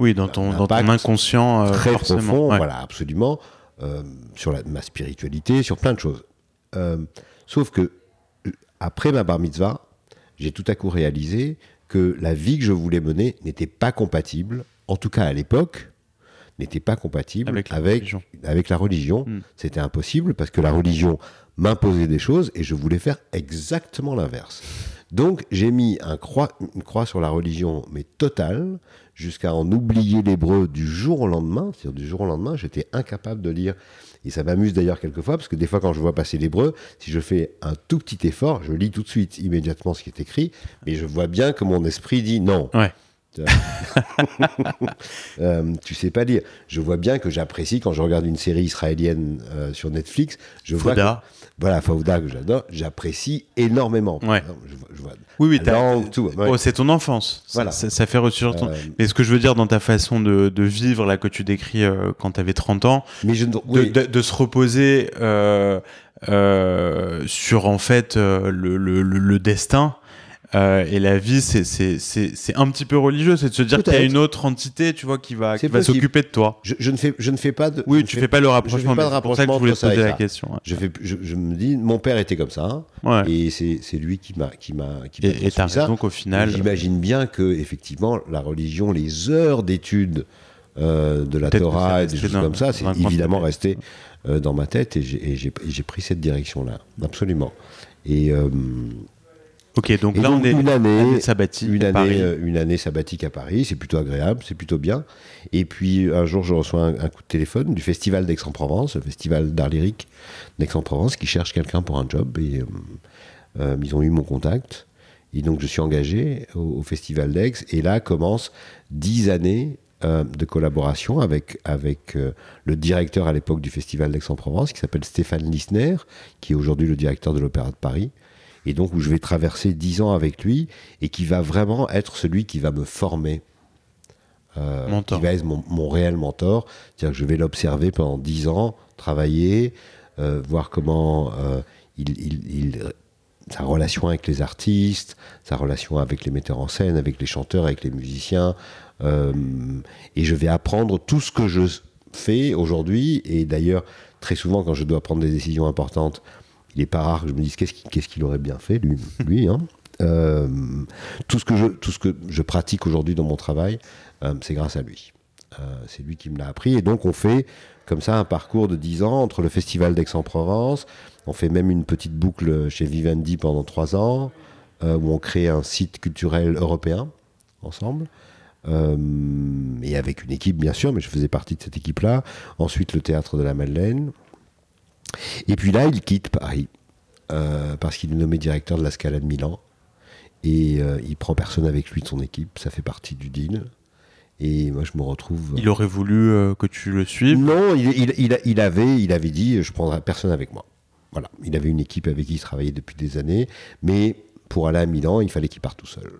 oui, dans ton, dans ton inconscient très profond, voilà, absolument, sur la, ma spiritualité, sur plein de choses. sauf que après ma bar mitzvah, j'ai tout à coup réalisé que la vie que je voulais mener n'était pas compatible, en tout cas à l'époque, n'était pas compatible avec la religion. Avec la religion. Hmm. C'était impossible parce que la religion m'imposait des choses et je voulais faire exactement l'inverse. Donc j'ai mis un croix, une croix sur la religion, mais totale, jusqu'à en oublier l'hébreu du jour au lendemain. C'est-à-dire du jour au lendemain, j'étais incapable de lire et ça m'amuse d'ailleurs quelquefois, parce que des fois, quand je vois passer l'hébreu, si je fais un tout petit effort, je lis tout de suite, immédiatement, ce qui est écrit, mais je vois bien que mon esprit dit non. Ouais. euh, tu sais pas lire. Je vois bien que j'apprécie quand je regarde une série israélienne euh, sur Netflix. Je vois voilà, Fauda que j'adore, j'apprécie énormément. Ouais. oui, oui, tout, oh, c'est ton enfance. Voilà. Ça, fait ressurgir ton. Euh, mais ce que je veux dire dans ta façon de, vivre, là, que tu décris euh, quand tu avais 30 ans, mais je... de, se reposer sur, en fait, le, le, le destin euh, et la vie, c'est un petit peu religieux, c'est de se dire qu'il y a une autre entité, tu vois, qui va, qui va s'occuper de toi. Je, je, ne fais, je ne fais pas de. Oui, tu fais, fais pas le rapprochement. Je fais pas de rapprochement. pour ça que je voulais poser la question. Je, fais, je, me dis, mon père était comme ça, ouais. et c'est lui qui m'a qui m'a qui Et t'as raison qu'au final. J'imagine bien que effectivement, la religion, les heures d'études euh, de la Torah et des choses comme ça, c'est évidemment resté euh, dans ma tête, et j'ai pris cette direction-là, absolument. Et Ok, donc là on est une année, sabbatique une année, Paris. Euh, une année sabbatique à Paris, c'est plutôt agréable, c'est plutôt bien. Et puis un jour, je reçois un, coup de téléphone du festival d'Aix-en-Provence, le festival d'art lyrique d'Aix-en-Provence, qui cherche quelqu'un pour un job. Et euh, euh, ils ont eu mon contact. Et donc je suis engagé au, festival d'Aix. Et là commencent dix années de collaboration avec, avec le directeur à l'époque du festival d'Aix-en-Provence, qui s'appelle Stéphane Lissner, qui est aujourd'hui le directeur de l'Opéra de Paris et donc où je vais traverser dix ans avec lui, et qui va vraiment être celui qui va me former. Euh, qui va être mon, réel mentor. C'est-à-dire que je vais l'observer pendant dix ans, travailler, euh, voir comment euh, il, sa relation avec les artistes, sa relation avec les metteurs en scène, avec les chanteurs, avec les musiciens. et je vais apprendre tout ce que je fais aujourd'hui. Et d'ailleurs, très souvent, quand je dois prendre des décisions importantes, il n'est pas rare que je me dise qu'est-ce qu'il aurait bien fait, lui. lui hein. euh, tout, ce que je, pratique aujourd'hui dans mon travail, euh, c'est grâce à lui. Euh, c'est lui qui me l'a appris. Et donc, on fait comme ça un parcours de 10 ans entre le Festival d'Aix-en-Provence. On fait même une petite boucle chez Vivendi pendant 3 ans, où on crée un site culturel européen ensemble. et avec une équipe, bien sûr, mais je faisais partie de cette équipe-là. Ensuite, le théâtre de la Madeleine. Et puis là, il quitte Paris euh, parce qu'il est nommé directeur de la Scala de Milan et euh, il prend personne avec lui de son équipe. Ça fait partie du deal. Et moi, je me retrouve. Il aurait voulu que tu le suives? Non, il, il, il, avait, il avait dit je prendrai personne avec moi. Voilà. Il avait une équipe avec qui il travaillait depuis des années. Mais pour aller à Milan, il fallait qu'il parte tout seul.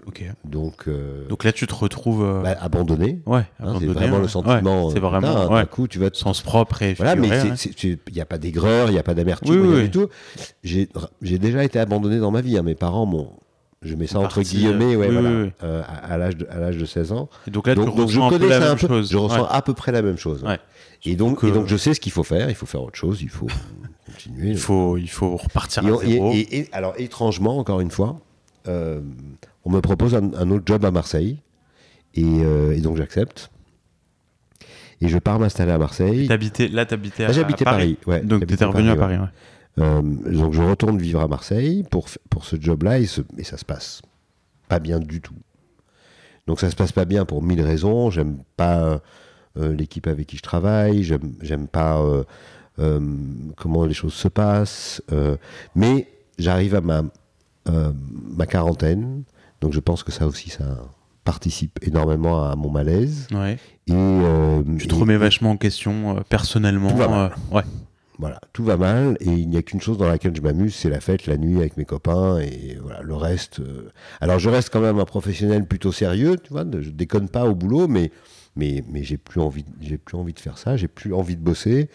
Donc, euh, Donc là, tu te retrouves euh, bah, abandonné. Ouais, hein, c'est vraiment le sentiment. c'est vraiment. un coup, tu vas te... sens propre et. Voilà, mais il n'y a pas d'aigreur, il n'y a pas d'amertume, oui, du tout. J'ai déjà été abandonné dans ma vie. Hein. Mes parents m'ont. Je mets ça entre guillemets, ouais, voilà, euh, à, l'âge de, de 16 ans. Et donc là, tu donc, je connais ça un peu. Chose. Je ressens à peu près la même chose. Et donc, et donc, je sais ce qu'il faut faire. Il faut faire autre chose. Il faut continuer. Il faut, il faut repartir à zéro. et alors, étrangement, encore une fois, euh, on me propose un, autre job à Marseille. Euh, et, donc j'accepte. Et je pars m'installer à Marseille. là, tu habitais à, j'habitais Paris. Ouais, donc tu étais revenu à Paris. Euh, donc je retourne vivre à Marseille pour, pour ce job-là et, ça se passe pas bien du tout. Donc ça se passe pas bien pour mille raisons. J'aime pas l'équipe avec qui je travaille. J'aime, j'aime pas comment les choses se passent. mais j'arrive à ma euh, ma quarantaine. Donc je pense que ça aussi, ça participe énormément à mon malaise. Ouais. Et, euh, tu te remets vachement en question euh, personnellement. ouais. Voilà, tout va mal et il n'y a qu'une chose dans laquelle je m'amuse, c'est la fête, la nuit avec mes copains et voilà, le reste. Alors je reste quand même un professionnel plutôt sérieux, tu vois, je déconne pas au boulot, mais mais, mais j'ai plus envie, j'ai plus envie de faire ça, j'ai plus envie de bosser.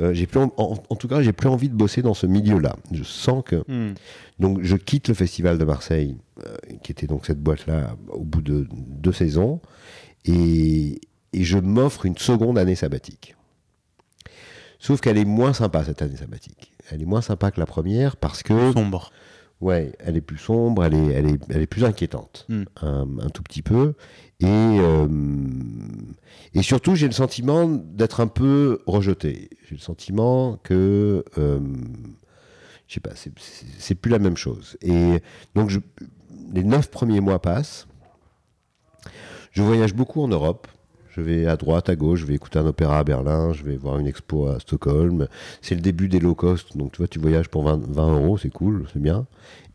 Euh, j'ai plus en, tout cas, j'ai plus envie de bosser dans ce milieu-là. Je sens que. Hmm. Donc, je quitte le festival de Marseille, euh, qui était donc cette boîte-là, au bout de deux saisons, et, et je m'offre une seconde année sabbatique. Sauf qu'elle est moins sympa cette année sabbatique. Elle est moins sympa que la première parce que. Sombre. Ouais, elle est plus sombre, elle est, elle est, elle est plus inquiétante, hmm. un, tout petit peu. Et, euh, et surtout, j'ai le sentiment d'être un peu rejeté. J'ai le sentiment que, euh, je sais pas, c'est plus la même chose. Et donc, les neuf premiers mois passent. Je voyage beaucoup en Europe. Je vais à droite, à gauche, je vais écouter un opéra à Berlin, je vais voir une expo à Stockholm. C'est le début des low cost, donc tu vois, tu voyages pour 20, 20 euros, c'est cool, c'est bien.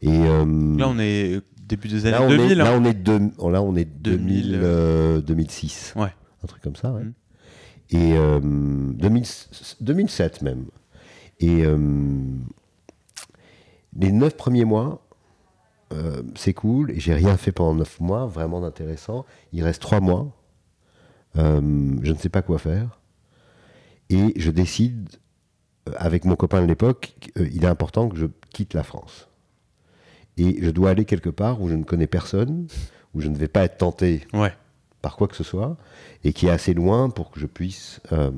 Euh, là, on est début des années là, 2000. là, on est là, on est 2000, 2006. Ouais. Un truc comme ça, ouais. Mm. Et 2007 euh, même. Et euh, les neuf premiers mois, c'est cool, et j'ai rien fait pendant neuf mois, vraiment intéressant. Il reste trois mois euh, je ne sais pas quoi faire. Et je décide, euh, avec mon copain de l'époque, qu'il est important que je quitte la France. Et je dois aller quelque part où je ne connais personne, où je ne vais pas être tenté par quoi que ce soit, et qui est assez loin pour que je puisse... Euh,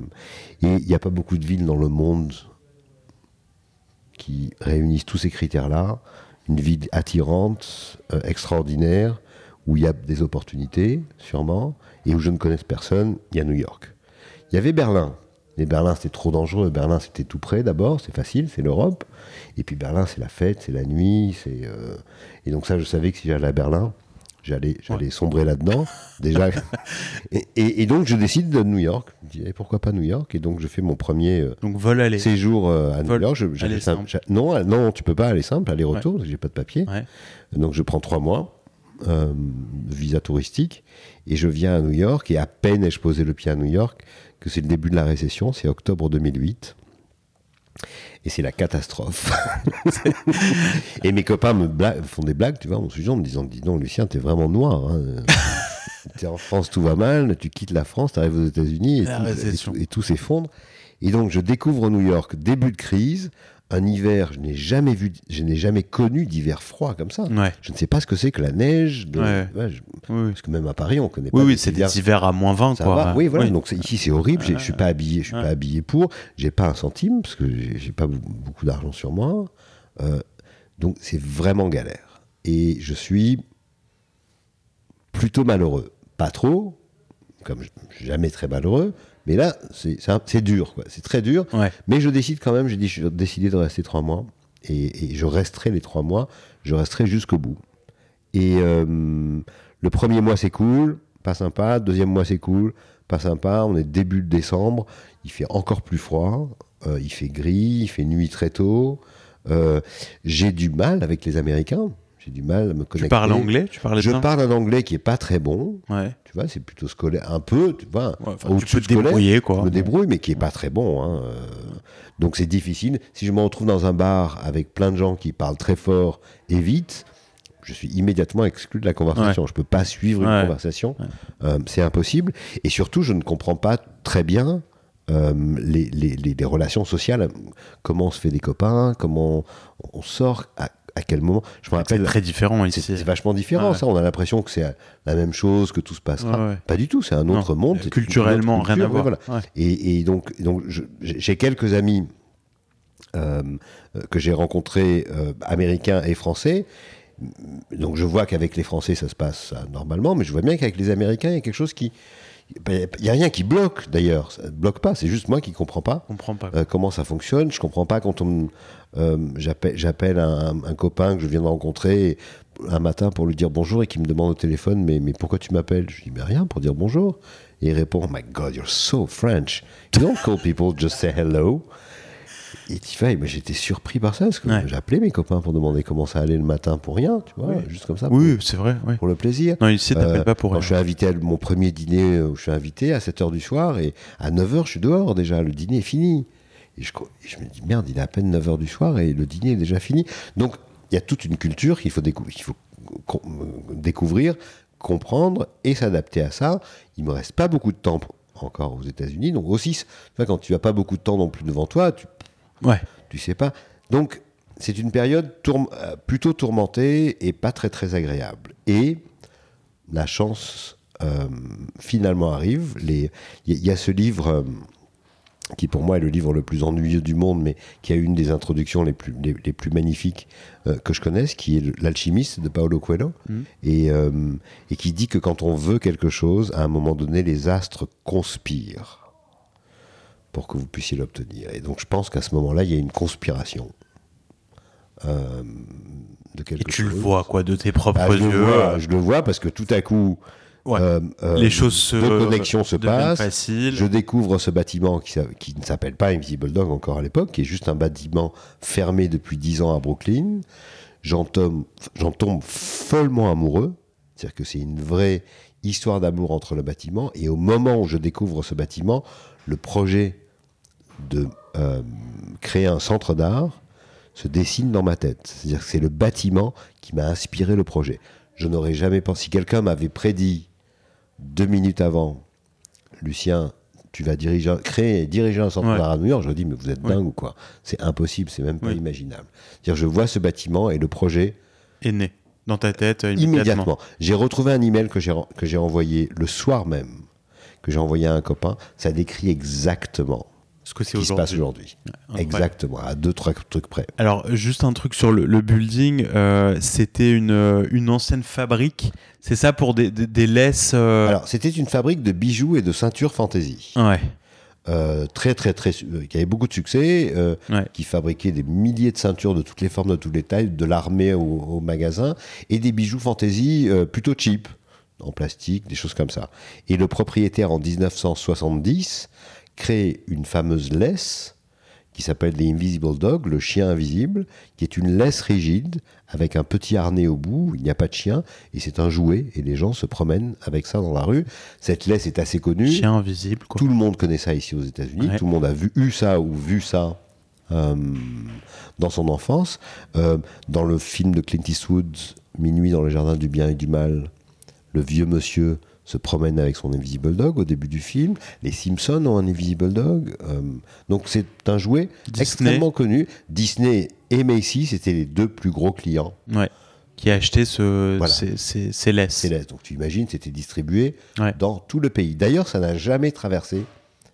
et il n'y a pas beaucoup de villes dans le monde qui réunissent tous ces critères-là. Une ville attirante, extraordinaire, où il y a des opportunités, sûrement, et où je ne connaisse personne, il y a New York. Il y avait Berlin. Mais Berlin, c'était trop dangereux. Berlin, c'était tout près d'abord, c'est facile, c'est l'Europe. Et puis Berlin, c'est la fête, c'est la nuit. c'est euh, Et donc ça, je savais que si j'allais à Berlin, j'allais j'allais sombrer là-dedans. Déjà et, donc je décide de New York. Je dis eh, pourquoi pas New York? Et donc je fais mon premier euh, donc vol aller. séjour euh, à New York. Je, non non tu peux pas aller simple aller retour j'ai pas de papier. Donc je prends trois mois euh, visa touristique, et je viens à New York, et à peine ai-je posé le pied à New York, que c'est le début de la récession, c'est octobre 2008. Et c'est la catastrophe. et mes copains me font des blagues, tu vois, mon sujet, en me disant, dis donc, Lucien, t'es vraiment noir. Hein. t'es en France, tout va mal, tu quittes la France, t'arrives aux États-Unis, et, et, tout s'effondre. Et donc, je découvre New York, début de crise, un hiver, je n'ai jamais vu, je n'ai jamais connu d'hiver froid comme ça. Je ne sais pas ce que c'est que la neige. Parce que même à Paris, on connaît pas. Oui, c'est des hivers à moins 20. Quoi. Oui, voilà. Donc ici, c'est horrible. Je suis pas habillé, je suis pas habillé pour. J'ai pas un centime parce que j'ai pas beaucoup d'argent sur moi. Euh, donc c'est vraiment galère. Et je suis plutôt malheureux. Pas trop, comme jamais très malheureux, mais là, c'est dur, quoi. C'est très dur. Mais je décide quand même, j'ai décidé de rester trois mois. Et, je resterai les trois mois, je resterai jusqu'au bout. Et euh, le premier mois, c'est cool, pas sympa. Deuxième mois, c'est cool, pas sympa. On est début de décembre, il fait encore plus froid, euh, il fait gris, il fait nuit très tôt. Euh, j'ai du mal avec les Américains. J'ai du mal à me connecter. Tu parles anglais? Tu Je parle un anglais qui est pas très bon. Ouais. Tu vois, c'est plutôt scolaire. Un peu, tu vois. tu peux te débrouiller, quoi. Je me débrouille, mais qui est pas très bon. Hein. Euh. Donc c'est difficile. Si je me retrouve dans un bar avec plein de gens qui parlent très fort et vite, je suis immédiatement exclu de la conversation. Je Je peux pas suivre une conversation. Euh, c'est impossible. Et surtout, je ne comprends pas très bien euh, les, les, les, relations sociales. Comment on se fait des copains, comment on sort, à, quel moment. Je me rappelle. C'est très différent ici. C'est vachement différent, ça. On a l'impression que c'est la même chose, que tout se passera. Pas du tout, c'est un autre monde. Culturellement, rien à voir. Et, et, donc, donc j'ai quelques amis. Euh, que j'ai rencontrés américains et français donc je vois qu'avec les Français, ça se passe normalement, mais je vois bien qu'avec les Américains, il y a quelque chose qui... Il n'y a rien qui bloque d'ailleurs, ça ne bloque pas, c'est juste moi qui ne comprends pas, comprends pas. Euh, comment ça fonctionne. Je ne comprends pas quand on euh, j'appelle un, copain que je viens de rencontrer un matin pour lui dire bonjour et qui me demande au téléphone mais, mais pourquoi tu m'appelles? Je lui dis mais rien pour dire bonjour. Et il répond oh My God, you're so French. You don't call people, just say hello. Et Tiffany, moi j'étais surpris par ça, parce que appelé mes copains pour demander comment ça allait le matin pour rien, tu vois, juste comme ça. Oui, c'est vrai. Pour le plaisir. Non, ici, t'appelles euh, pas pour rien. Je suis invité à mon premier dîner où je suis invité à 7h du soir, et à 9h, je suis dehors déjà, le dîner est fini. Et je, je me dis, merde, il est à peine 9h du soir et le dîner est déjà fini. Donc, il y a toute une culture qu'il faut, découvrir, comprendre et s'adapter à ça. Il me reste pas beaucoup de temps encore aux États-Unis. Donc aussi, quand tu as pas beaucoup de temps non plus devant toi, tu Ouais. Tu sais pas. Donc, c'est une période euh, plutôt tourmentée et pas très très agréable. Et la chance euh, finalement arrive. Il y, a ce livre euh, qui pour moi est le livre le plus ennuyeux du monde, mais qui a une des introductions les plus, les, plus magnifiques que je connaisse, qui est L'alchimiste de Paolo Coelho, mmh. et, et qui dit que quand on veut quelque chose, à un moment donné, les astres conspirent pour que vous puissiez l'obtenir. Et donc je pense qu'à ce moment-là, il y a une conspiration. Euh, de quelque Et tu le vois, quoi, de tes propres bah, yeux je le, vois, je le vois parce que tout à coup, euh, euh, les choses se, de connexion se passent. Je découvre ce bâtiment qui, qui ne s'appelle pas Invisible Dog encore à l'époque, qui est juste un bâtiment fermé depuis 10 ans à Brooklyn. J'en tombe, tombe follement amoureux. C'est-à-dire que c'est une vraie histoire d'amour entre le bâtiment. Et au moment où je découvre ce bâtiment, le projet de euh, créer un centre d'art se dessine dans ma tête. C'est-à-dire que c'est le bâtiment qui m'a inspiré le projet. Je n'aurais jamais pensé. Si quelqu'un m'avait prédit deux minutes avant, Lucien, tu vas diriger, créer, diriger un centre d'art à New York, je dis mais vous êtes dingue ou quoi? C'est impossible, c'est même pas imaginable. C'est-à-dire je vois ce bâtiment et le projet est né dans ta tête immédiatement. immédiatement. J'ai retrouvé un email que j'ai envoyé le soir même, que j'ai envoyé à un copain. Ça décrit exactement ce, que qui se passe aujourd'hui. Exactement, à deux, trois trucs près. Alors, juste un truc sur le, building, euh, c'était une, euh, une ancienne fabrique, c'est ça pour des, des, laisses euh, Alors, c'était une fabrique de bijoux et de ceintures fantasy. Ouais. très très très qui avait beaucoup de succès, qui fabriquait des milliers de ceintures de toutes les formes, de toutes les tailles, de l'armée au, au, magasin, et des bijoux fantasy plutôt cheap, en plastique, des choses comme ça. Et le propriétaire en 1970 créé une fameuse laisse qui s'appelle The Invisible Dog, le chien invisible, qui est une laisse rigide avec un petit harnais au bout, il n'y a pas de chien, et c'est un jouet, et les gens se promènent avec ça dans la rue. Cette laisse est assez connue. Chien invisible, quoi. Tout le monde connaît ça ici aux États-Unis, tout le monde a vu eu ça ou vu ça euh, dans son enfance. Euh, dans le film de Clint Eastwood, Minuit dans le jardin du bien et du mal, le vieux monsieur se promène avec son Invisible Dog au début du film. Les Simpsons ont un Invisible Dog. Euh, donc c'est un jouet extrêmement connu. Disney et Macy, c'était les deux plus gros clients. Ouais. Qui achetaient ce, ces, ces, laisses. Ces laisses. Donc tu imagines, c'était distribué dans tout le pays. D'ailleurs, ça n'a jamais traversé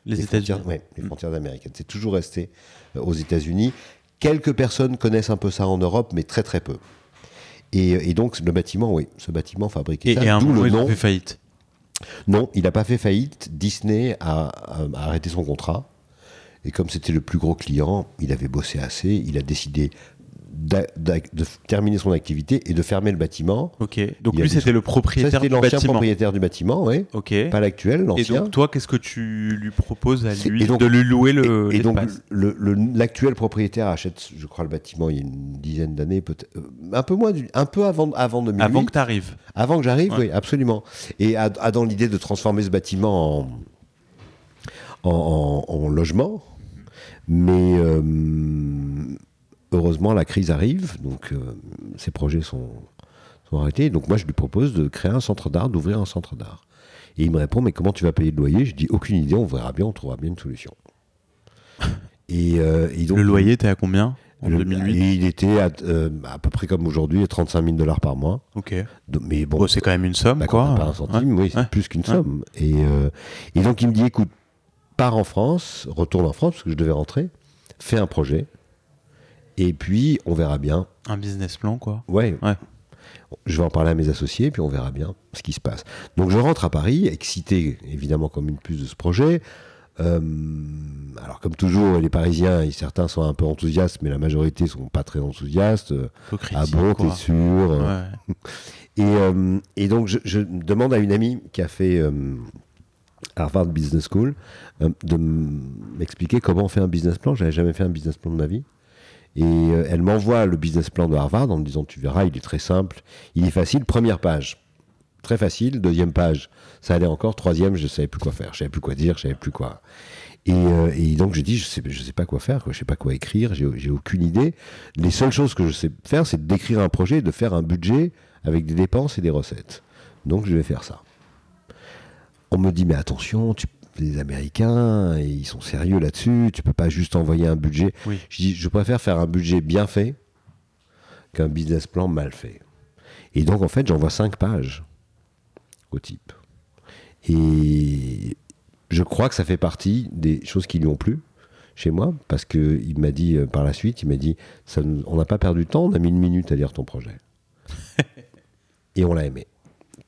les, États-Unis. les frontières américaines. C'est toujours resté euh, aux États-Unis. Quelques personnes connaissent un peu ça en Europe, mais très très peu. Et, donc le bâtiment, oui, ce bâtiment fabriqué ça, et un le nom. fait faillite. Non, il n'a pas fait faillite. Disney a, arrêté son contrat. Et comme c'était le plus gros client, il avait bossé assez. Il a décidé de terminer son activité et de fermer le bâtiment. Ok. Donc lui, c'était le propriétaire du bâtiment. l'ancien propriétaire du bâtiment, oui. Ok. Pas l'actuel, l'ancien. Et donc toi, qu'est-ce que tu lui proposes à lui de lui louer le Et, donc l'actuel propriétaire achète, je crois, le bâtiment il y a une dizaine d'années, peut-être euh, un peu moins, un peu avant avant 2008. Avant que tu arrives. Avant que j'arrive, oui, absolument. Et a, dans l'idée de transformer ce bâtiment en, en, logement, mais euh, heureusement, la crise arrive, donc euh, ces projets sont, arrêtés. Donc moi, je lui propose de créer un centre d'art, d'ouvrir un centre d'art. Et il me répond, mais comment tu vas payer le loyer? Je dis, aucune idée, on verra bien, on trouvera bien une solution. Euh, et, donc, le loyer était à combien en 2008 Il était euh, à, peu près comme aujourd'hui, 35 000 dollars par mois. Ok. mais bon, c'est quand même une somme, bah, quoi. Pas un centime, oui, c'est plus qu'une somme. Et, et donc il me dit, écoute, pars en France, retourne en France, parce que je devais rentrer, fais un projet, et puis, on verra bien. Un business plan, quoi. Ouais. ouais. Je vais en parler à mes associés, puis on verra bien ce qui se passe. Donc, je rentre à Paris, excité évidemment comme une puce de ce projet. Euh, alors, comme toujours, les Parisiens, certains sont un peu enthousiastes, mais la majorité sont pas très enthousiastes. ah bon, t'es sûr ouais. et, euh, et, donc, je, je, demande à une amie qui a fait euh, Harvard Business School de m'expliquer comment on fait un business plan. J'avais jamais fait un business plan de ma vie. Et euh, elle m'envoie le business plan de Harvard en me disant Tu verras, il est très simple, il est facile. Première page, très facile. Deuxième page, ça allait encore. Troisième, je ne savais plus quoi faire, je savais plus quoi dire, je savais plus quoi. Et, euh, donc j'ai dit Je sais, je sais pas quoi faire, je sais pas quoi écrire, j'ai aucune idée. Les seules choses que je sais faire, c'est d'écrire un projet, de faire un budget avec des dépenses et des recettes. Donc je vais faire ça. On me dit Mais attention, tu les Américains, et ils sont sérieux là-dessus. Tu peux pas juste envoyer un budget. Je dis, je préfère faire un budget bien fait qu'un business plan mal fait. Et donc, en fait, j'envoie cinq pages au type. Et je crois que ça fait partie des choses qui lui ont plu chez moi, parce qu'il m'a dit euh, par la suite, il m'a dit, ça, on n'a pas perdu de temps, on a mis une minute à lire ton projet. et on l'a aimé.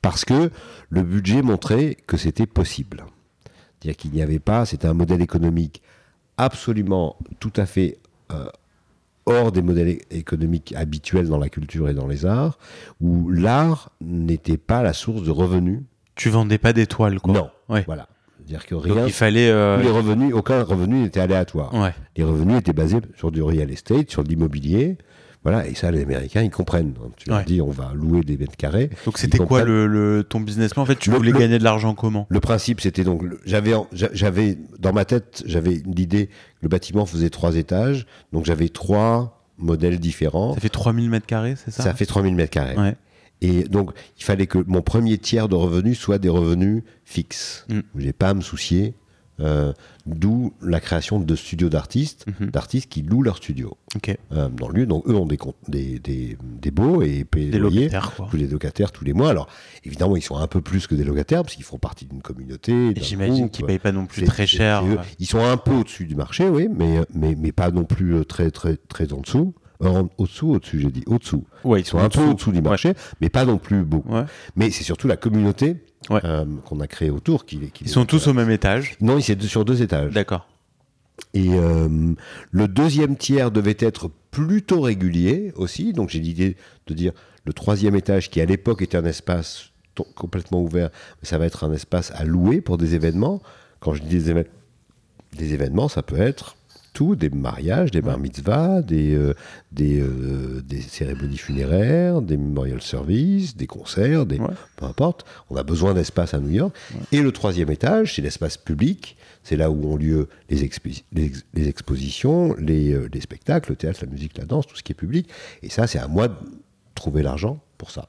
Parce que le budget montrait que c'était possible. C'est-à-dire qu'il n'y avait pas, c'était un modèle économique absolument tout à fait euh, hors des modèles économiques habituels dans la culture et dans les arts, où l'art n'était pas la source de revenus. Tu vendais pas d'étoiles, quoi. Non. Voilà. C'est-à-dire que rien. il fallait. Euh, les revenus, aucun revenu n'était aléatoire. Les revenus étaient basés sur du real estate, sur de l'immobilier. Voilà, et ça, les Américains, ils comprennent. Tu leur dis, on va louer des mètres carrés. Donc, c'était quoi le, ton business plan En fait, tu voulais gagner de l'argent comment Le principe, c'était donc, j'avais, j'avais dans ma tête, j'avais l'idée, le bâtiment faisait trois étages, donc j'avais trois modèles différents. Ça fait 3000 mètres carrés, c'est ça Ça fait 3000 mètres carrés. Ouais. Et donc, il fallait que mon premier tiers de revenus soit des revenus fixes. Mm. Je n'ai pas à me soucier euh, d'où la création de studios d'artistes, mhm. d'artistes qui louent leur studio euh, dans le lieu. Donc eux ont des, des, des, des baux et payent des locataires, tous les locataires tous les mois. Alors évidemment, ils sont un peu plus que des locataires parce qu'ils font partie d'une communauté. J'imagine qu'ils payent pas non plus très cher. Ils sont un peu au-dessus du marché, oui, mais, mais, mais pas non plus euh, très, très, très en dessous. au-dessous, au-dessus, j'ai dit au-dessous. Ouais, ils, sont, un peu au-dessous du marché, mais pas non plus beaucoup. Mais c'est surtout la communauté euh, qu'on a créé autour. Qui, ils sont tous au même étage? Non, ils sont sur deux étages. D'accord. Et euh, le deuxième tiers devait être plutôt régulier aussi. Donc j'ai l'idée de dire le troisième étage, qui à l'époque était un espace complètement ouvert, ça va être un espace à louer pour des événements. Quand je dis des, des événements, ça peut être tout, des mariages, des bar mitzvahs, des, euh, des, euh, des, cérémonies funéraires, des memorial services, des concerts, des, peu importe. On a besoin d'espace à New York. Et le troisième étage, c'est l'espace public. C'est là où ont lieu les, les, expositions, les, euh, les spectacles, le théâtre, la musique, la danse, tout ce qui est public. Et ça, c'est à moi de trouver l'argent pour ça.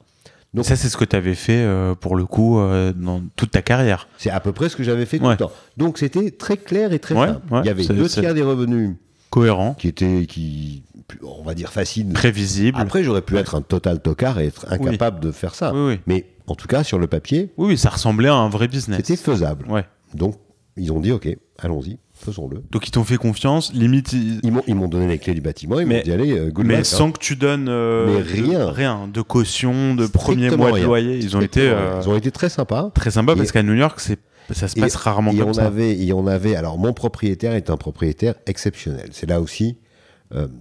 Donc, ça, c'est ce que tu avais fait euh, pour le coup euh, dans toute ta carrière. C'est à peu près ce que j'avais fait tout le temps. Donc c'était très clair et très simple. Il y avait deux tiers des revenus cohérents qui étaient, qui, on va dire, faciles. Prévisibles. Après, j'aurais pu être un total tocard et être incapable de faire ça. Mais en tout cas, sur le papier. Oui, ça ressemblait à un vrai business. C'était faisable. Donc ils ont dit OK, allons-y faisons-le. Donc ils t'ont fait confiance, limite. Ils, m'ont donné les clés du bâtiment, ils m'ont dit allez, euh, good Mais sans que tu donnes. Euh, mais rien. rien. De caution, de premier mois de loyer. Ils ont, été, euh, ils ont été très sympas. Très sympas parce qu'à New York, c'est. Ça se passe rarement et comme on ça. Avait, et on avait. Alors, mon propriétaire est un propriétaire exceptionnel. C'est là aussi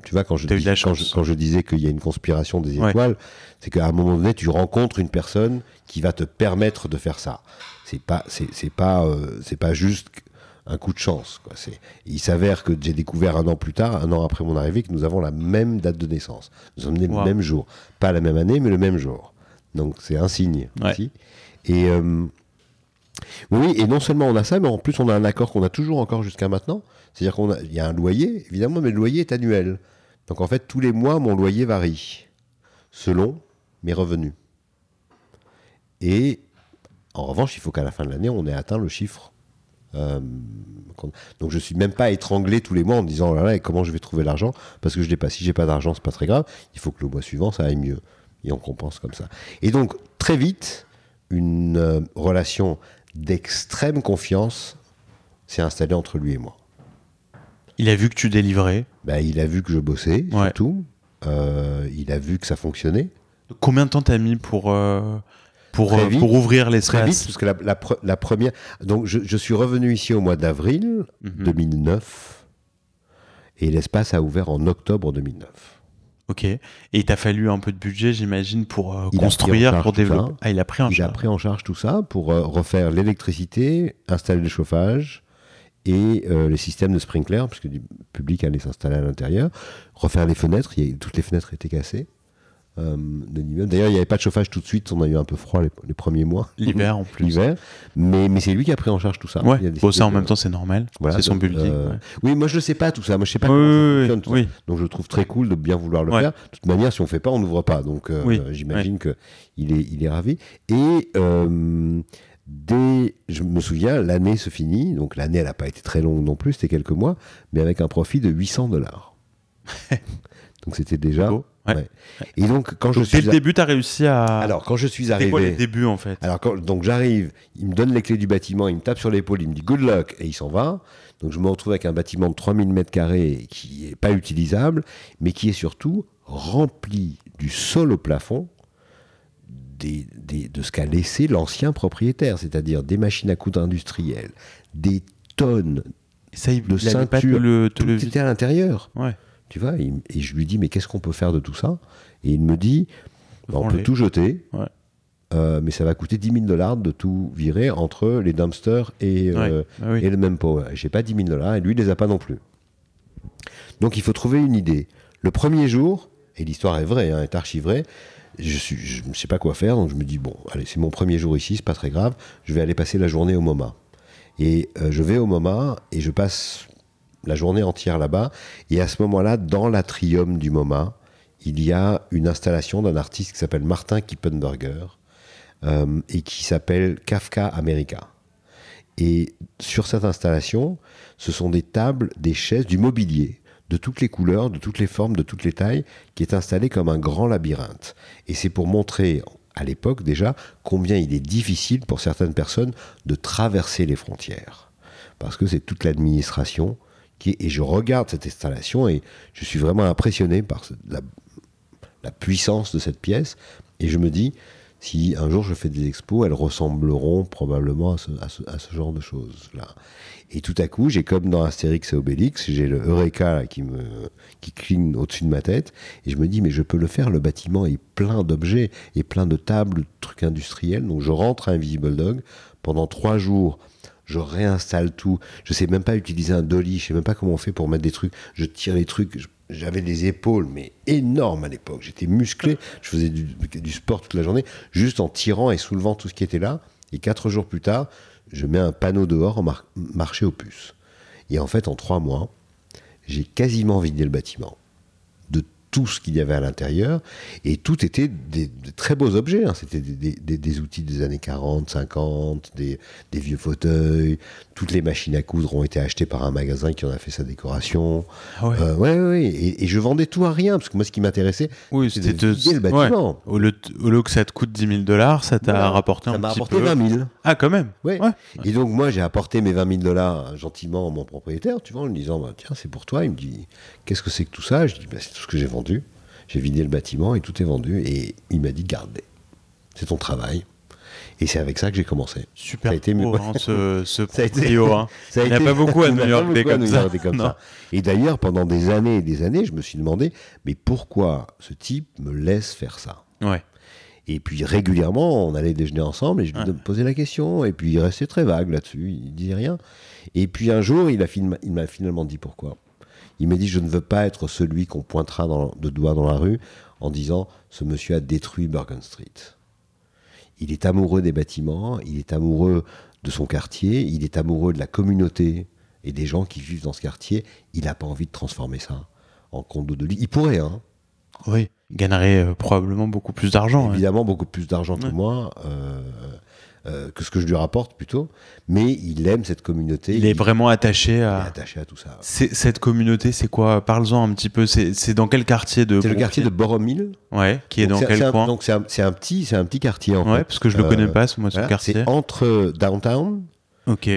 tu vois, quand je, quand, je disais qu'il y a une conspiration des étoiles, c'est qu'à un moment donné, tu rencontres une personne qui va te permettre de faire ça. C'est pas, c'est pas, c'est pas juste un coup de chance. Quoi. Il s'avère que j'ai découvert un an plus tard, un an après mon arrivée, que nous avons la même date de naissance. Nous sommes nés le même jour. Pas la même année, mais le même jour. Donc c'est un signe. Et euh, oui, et non seulement on a ça, mais en plus on a un accord qu'on a toujours encore jusqu'à maintenant. C'est-à-dire qu'il y a un loyer, évidemment, mais le loyer est annuel. Donc en fait, tous les mois, mon loyer varie selon mes revenus. Et en revanche, il faut qu'à la fin de l'année, on ait atteint le chiffre. Euh, donc je ne suis même pas étranglé tous les mois en me disant oh là là, comment je vais trouver l'argent? Parce que je l'ai pas. Si j'ai pas d'argent, c'est pas très grave. Il faut que le mois suivant, ça aille mieux. Et on compense comme ça. Et donc, très vite, une euh, relation d'extrême confiance s'est installée entre lui et moi. Il a vu que tu délivrais? Ben, Il a vu que je bossais, surtout. Euh, il a vu que ça fonctionnait. Combien de temps t'as mis pour, euh, pour, euh, pour ouvrir l'espace Très vite, parce que la, la, première... Donc, je, je, suis revenu ici au mois d'avril 2009, mhm. et l'espace a ouvert en octobre 2009. Ok. Et il t'a fallu un peu de budget, j'imagine, pour construire, pour développer. Ah, il a pris en charge. Il a pris en charge tout ça pour refaire l'électricité, installer le chauffage, et euh, les systèmes de sprinkler, puisque du public allait s'installer à l'intérieur, refaire les fenêtres, il y toutes les fenêtres étaient cassées. Euh, D'ailleurs, il n'y avait pas de chauffage tout de suite, on a eu un peu froid les, premiers mois. L'hiver en plus. L'hiver, mais, mais c'est lui qui a pris en charge tout ça. Ouais. Bon, ça en même temps c'est normal, c'est son building. Euh, oui, moi je ne sais pas tout ça, moi je sais pas comment ça fonctionne. Donc je trouve très cool de bien vouloir le faire. De toute manière, si on ne fait pas, on n'ouvre pas. Donc euh, j'imagine qu'il est, il est ravi. Et dès, je me souviens, l'année se finit, donc l'année elle n'a pas été très longue non plus, c'était quelques mois, mais avec un profit de 800 dollars. donc c'était déjà. Et donc quand je suis dès le début, tu as réussi à. Alors quand je suis arrivé. Quoi les débuts en fait? Alors donc j'arrive, il me donne les clés du bâtiment, il me tape sur l'épaule, il me dit good luck et il s'en va. Donc je me retrouve avec un bâtiment de 3000 mètres carrés qui n'est pas utilisable, mais qui est surtout rempli du sol au plafond de ce qu'a laissé l'ancien propriétaire, c'est-à-dire des machines à coudre industrielles, des tonnes ça, de ceintures, le, tout était à l'intérieur. Tu vois, et je lui dis, mais qu'est-ce qu'on peut faire de tout ça? Et il me dit, bah, on peut tout jeter, euh, mais ça va coûter 10 000 dollars de tout virer entre les dumpsters et, euh, ah et le même pot. J'ai pas 10 000 dollars et lui, il les a pas non plus. Donc il faut trouver une idée. Le premier jour, et l'histoire est vraie, hein, est archivrée, je ne sais pas quoi faire, donc je me dis, bon, allez, c'est mon premier jour ici, c'est pas très grave, je vais aller passer la journée au MoMA. Et euh, je vais au MoMA et je passe la journée entière là-bas. Et à ce moment-là, dans l'atrium du MoMA, il y a une installation d'un artiste qui s'appelle Martin Kippenberger euh, et qui s'appelle Kafka America. Et sur cette installation, ce sont des tables, des chaises, du mobilier de toutes les couleurs, de toutes les formes, de toutes les tailles, qui est installé comme un grand labyrinthe. Et c'est pour montrer à l'époque déjà combien il est difficile pour certaines personnes de traverser les frontières. Parce que c'est toute l'administration Et je regarde cette installation et je suis vraiment impressionné par la, puissance de cette pièce. Et je me dis, si un jour je fais des expos, elles ressembleront probablement à ce, à ce, genre de choses-là. Et tout à coup, j'ai comme dans Astérix et Obélix, j'ai le Eureka qui me qui cligne au-dessus de ma tête, et je me dis mais je peux le faire. Le bâtiment est plein d'objets et plein de tables, de trucs industriels. Donc je rentre à Invisible Dog pendant trois jours. Je réinstalle tout. Je sais même pas utiliser un dolly. Je sais même pas comment on fait pour mettre des trucs. Je tire les trucs j'avais des épaules, mais énormes à l'époque. J'étais musclé, je faisais du, sport toute la journée, juste en tirant et soulevant tout ce qui était là. Et quatre jours plus tard, je mets un panneau dehors en marché aux puces. Et en fait, en trois mois, j'ai quasiment vidé le bâtiment tout ce qu'il y avait à l'intérieur, et tout était des, très beaux objets. Hein. C'était des, outils des années 40, 50, des, vieux fauteuils. Toutes les machines à coudre ont été achetées par un magasin qui en a fait sa décoration. Ah ouais, euh, ouais, Et, je vendais tout à rien, parce que moi, ce qui m'intéressait, oui, c'était de le bâtiment. Au, lieu que ça te coûte 10 000 dollars, ça t'a rapporté un ça m'a rapporté 20 000. Ah, quand même ouais. Et donc, moi, j'ai apporté mes 20 000 dollars gentiment à mon propriétaire, tu vois, en lui disant, bah, tiens, c'est pour toi. Il me dit, qu'est-ce que c'est que tout ça? Je dis, bah, c'est tout ce que j'ai vendu. J'ai vidé le bâtiment et tout est vendu. Et il m'a dit, gardez. C'est ton travail. Et c'est avec ça que j'ai commencé. Super. Ça a été beau, hein, ce, ce ça a été... Hein. Ça a Il n'y a pas beaucoup à New York des comme, ça. comme ça. Et d'ailleurs, pendant des années et des années, je me suis demandé, mais pourquoi ce type me laisse faire ça? Ouais. Et puis régulièrement, on allait déjeuner ensemble et je lui posais la question. Et puis il restait très vague là-dessus, il disait rien. Et puis un jour, il m'a finalement dit pourquoi. Il m'a dit Je ne veux pas être celui qu'on pointera de doigt dans la rue en disant Ce monsieur a détruit Bergen Street. Il est amoureux des bâtiments, il est amoureux de son quartier, il est amoureux de la communauté et des gens qui vivent dans ce quartier. Il n'a pas envie de transformer ça en condo de lit. Il pourrait, hein Oui, il gagnerait euh, probablement beaucoup plus d'argent. Évidemment, beaucoup plus d'argent que moi. Euh, euh, que ce que je lui rapporte plutôt, mais il aime cette communauté. Il, est vraiment attaché à... attaché à tout ça. Cette communauté, c'est quoi? Parle-en un petit peu. C'est dans quel quartier de C'est le quartier de Borom Hill. Ouais, qui est dans quel coin? Donc c'est un, un, petit, c'est un petit quartier en ouais, parce que je le connais pas, moi, ce quartier. C'est entre downtown. Ok.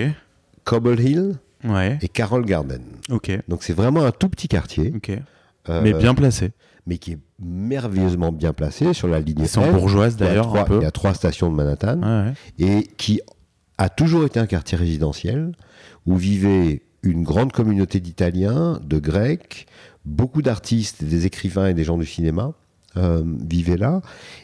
Cobble Hill. Ouais. Et Carroll Garden. Ok. Donc c'est vraiment un tout petit quartier. Ok. mais bien placé mais qui est merveilleusement bien placé sur la ligne F. bourgeoise d'ailleurs. Il y a trois stations de Manhattan et qui a toujours été un quartier résidentiel où vivait une grande communauté d'Italiens, de Grecs, beaucoup d'artistes, des écrivains et des gens du cinéma euh, vivaient là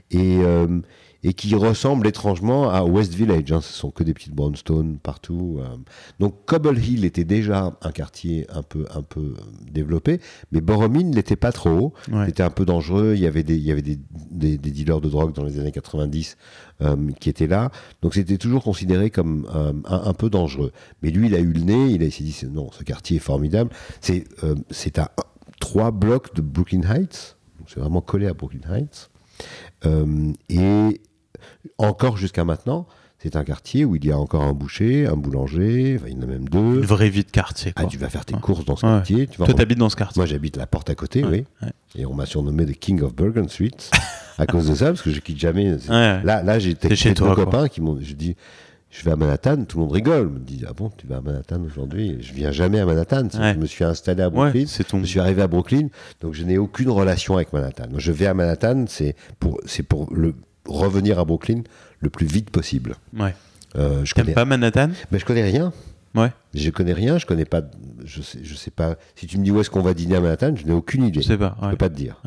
et euh, et qui ressemble étrangement à West Village. Hein. Ce sont que des petites brownstones partout. Euh. Donc Cobble Hill était déjà un quartier un peu, un peu développé, mais Boromine n'était pas trop. C'était un peu dangereux. Il y avait des, il y avait des, des, dealers de drogue dans les années 90 euh, qui étaient là. Donc c'était toujours considéré comme euh, un, peu dangereux. Mais lui, il a eu le nez. Il, a, s'est dit non, ce quartier est formidable. C'est c'est à trois blocs de Brooklyn Heights. C'est vraiment collé à Brooklyn Heights. et encore jusqu'à maintenant, c'est un quartier où il y a encore un boucher, un boulanger, il y en a même deux. Une vraie vie de quartier. Ah, tu vas faire tes courses dans ce quartier. Tu Toi, t'habites dans ce quartier Moi, j'habite la porte à côté, oui. Et on m'a surnommé The King of Bergen Street à cause de ça, parce que je quitte jamais. Là, là j'ai chez deux copains qui m'ont. Je dis, je vais à Manhattan, tout le monde rigole. me dit, ah bon, tu vas à Manhattan aujourd'hui? Je viens jamais à Manhattan. Je me suis installé à Brooklyn. Je suis arrivé à Brooklyn, donc je n'ai aucune relation avec Manhattan. Je vais à Manhattan, c'est pour, c'est pour le revenir à Brooklyn le plus vite possible. Ouais. Euh, je connais pas Manhattan? Mais je connais rien. Ouais. Je connais rien, je connais pas. Je sais, je sais pas. Si tu me dis où est-ce qu'on va dîner à Manhattan, je n'ai aucune idée. Je sais pas. Je peux pas te dire.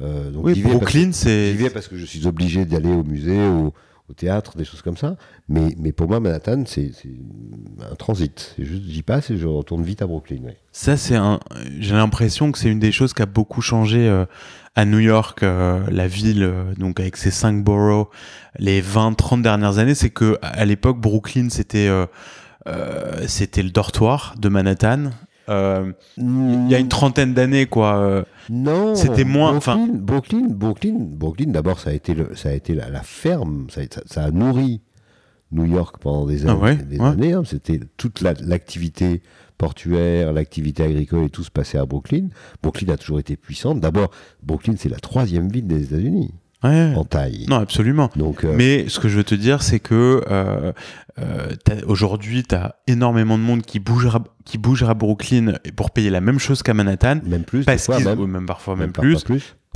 Euh, donc oui, Brooklyn, c'est. J'y vais parce que je suis obligé d'aller au musée, au théâtre, des choses comme ça. Mais, mais pour moi, Manhattan, c'est un transit. Juste, j'y passe et je retourne vite à Brooklyn. Ça, c'est un. J'ai l'impression que c'est une des choses qui a beaucoup changé euh, à New York, euh, la ville, euh, donc avec ses cinq boroughs, les 20-30 dernières années, c'est que à l'époque, Brooklyn, c'était c'était le dortoir de Manhattan. il y a une trentaine d'années, quoi. Non, c'était moins. Brooklyn, Brooklyn, Brooklyn, Brooklyn d'abord, ça a été, le, ça a été la, ferme, ça a, ça a, nourri New York pendant des, ah années hein. C'était toute l'activité portuaire, l'activité agricole et tout se passait à Brooklyn. Brooklyn a toujours été puissante. D'abord, Brooklyn, c'est la troisième ville des États-Unis. en taille. Non, absolument. Donc, euh, Mais ce que je veux te dire, c'est que euh, euh, aujourd'hui, tu as énormément de monde qui bougera, qui bougera à Brooklyn pour payer la même chose qu'à Manhattan. Même plus, parce fois, même, ou même parfois même, plus,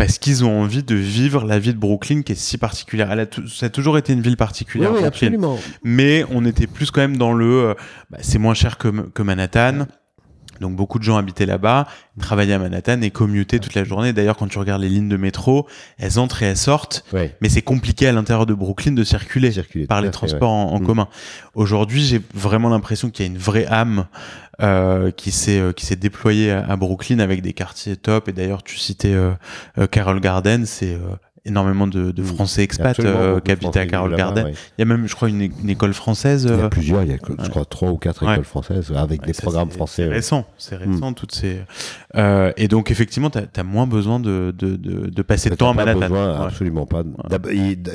Parce qu'ils ont envie de vivre la vie de Brooklyn qui est si particulière. Elle a ça a toujours été une ville particulière. Oui, absolument. Mais on était plus quand même dans le. Euh, bah, c'est moins cher que, que Manhattan. Donc beaucoup de gens habitaient là-bas, travaillaient à Manhattan et commutaient toute la journée. D'ailleurs, quand tu regardes les lignes de métro, elles entrent et elles sortent, mais c'est compliqué à l'intérieur de Brooklyn de circuler, par les transports en, mm. commun. Aujourd'hui, j'ai vraiment l'impression qu'il y a une vraie âme euh, qui s'est euh, qui s'est déployée à, Brooklyn avec des quartiers top. Et d'ailleurs, tu citais euh, euh Carroll Garden, c'est énormément de, de Français expats euh, qui habitent à Carole Garden. Il y a même, je crois, une, une école française. Il y a euh, plusieurs, il y a, je crois, trois ou quatre écoles françaises avec des programmes français. C'est récent, c'est récent, mm. toutes ces. Euh, et donc, effectivement, tu as, moins besoin de, de, de, passer de temps à Manhattan. Besoin, Absolument pas.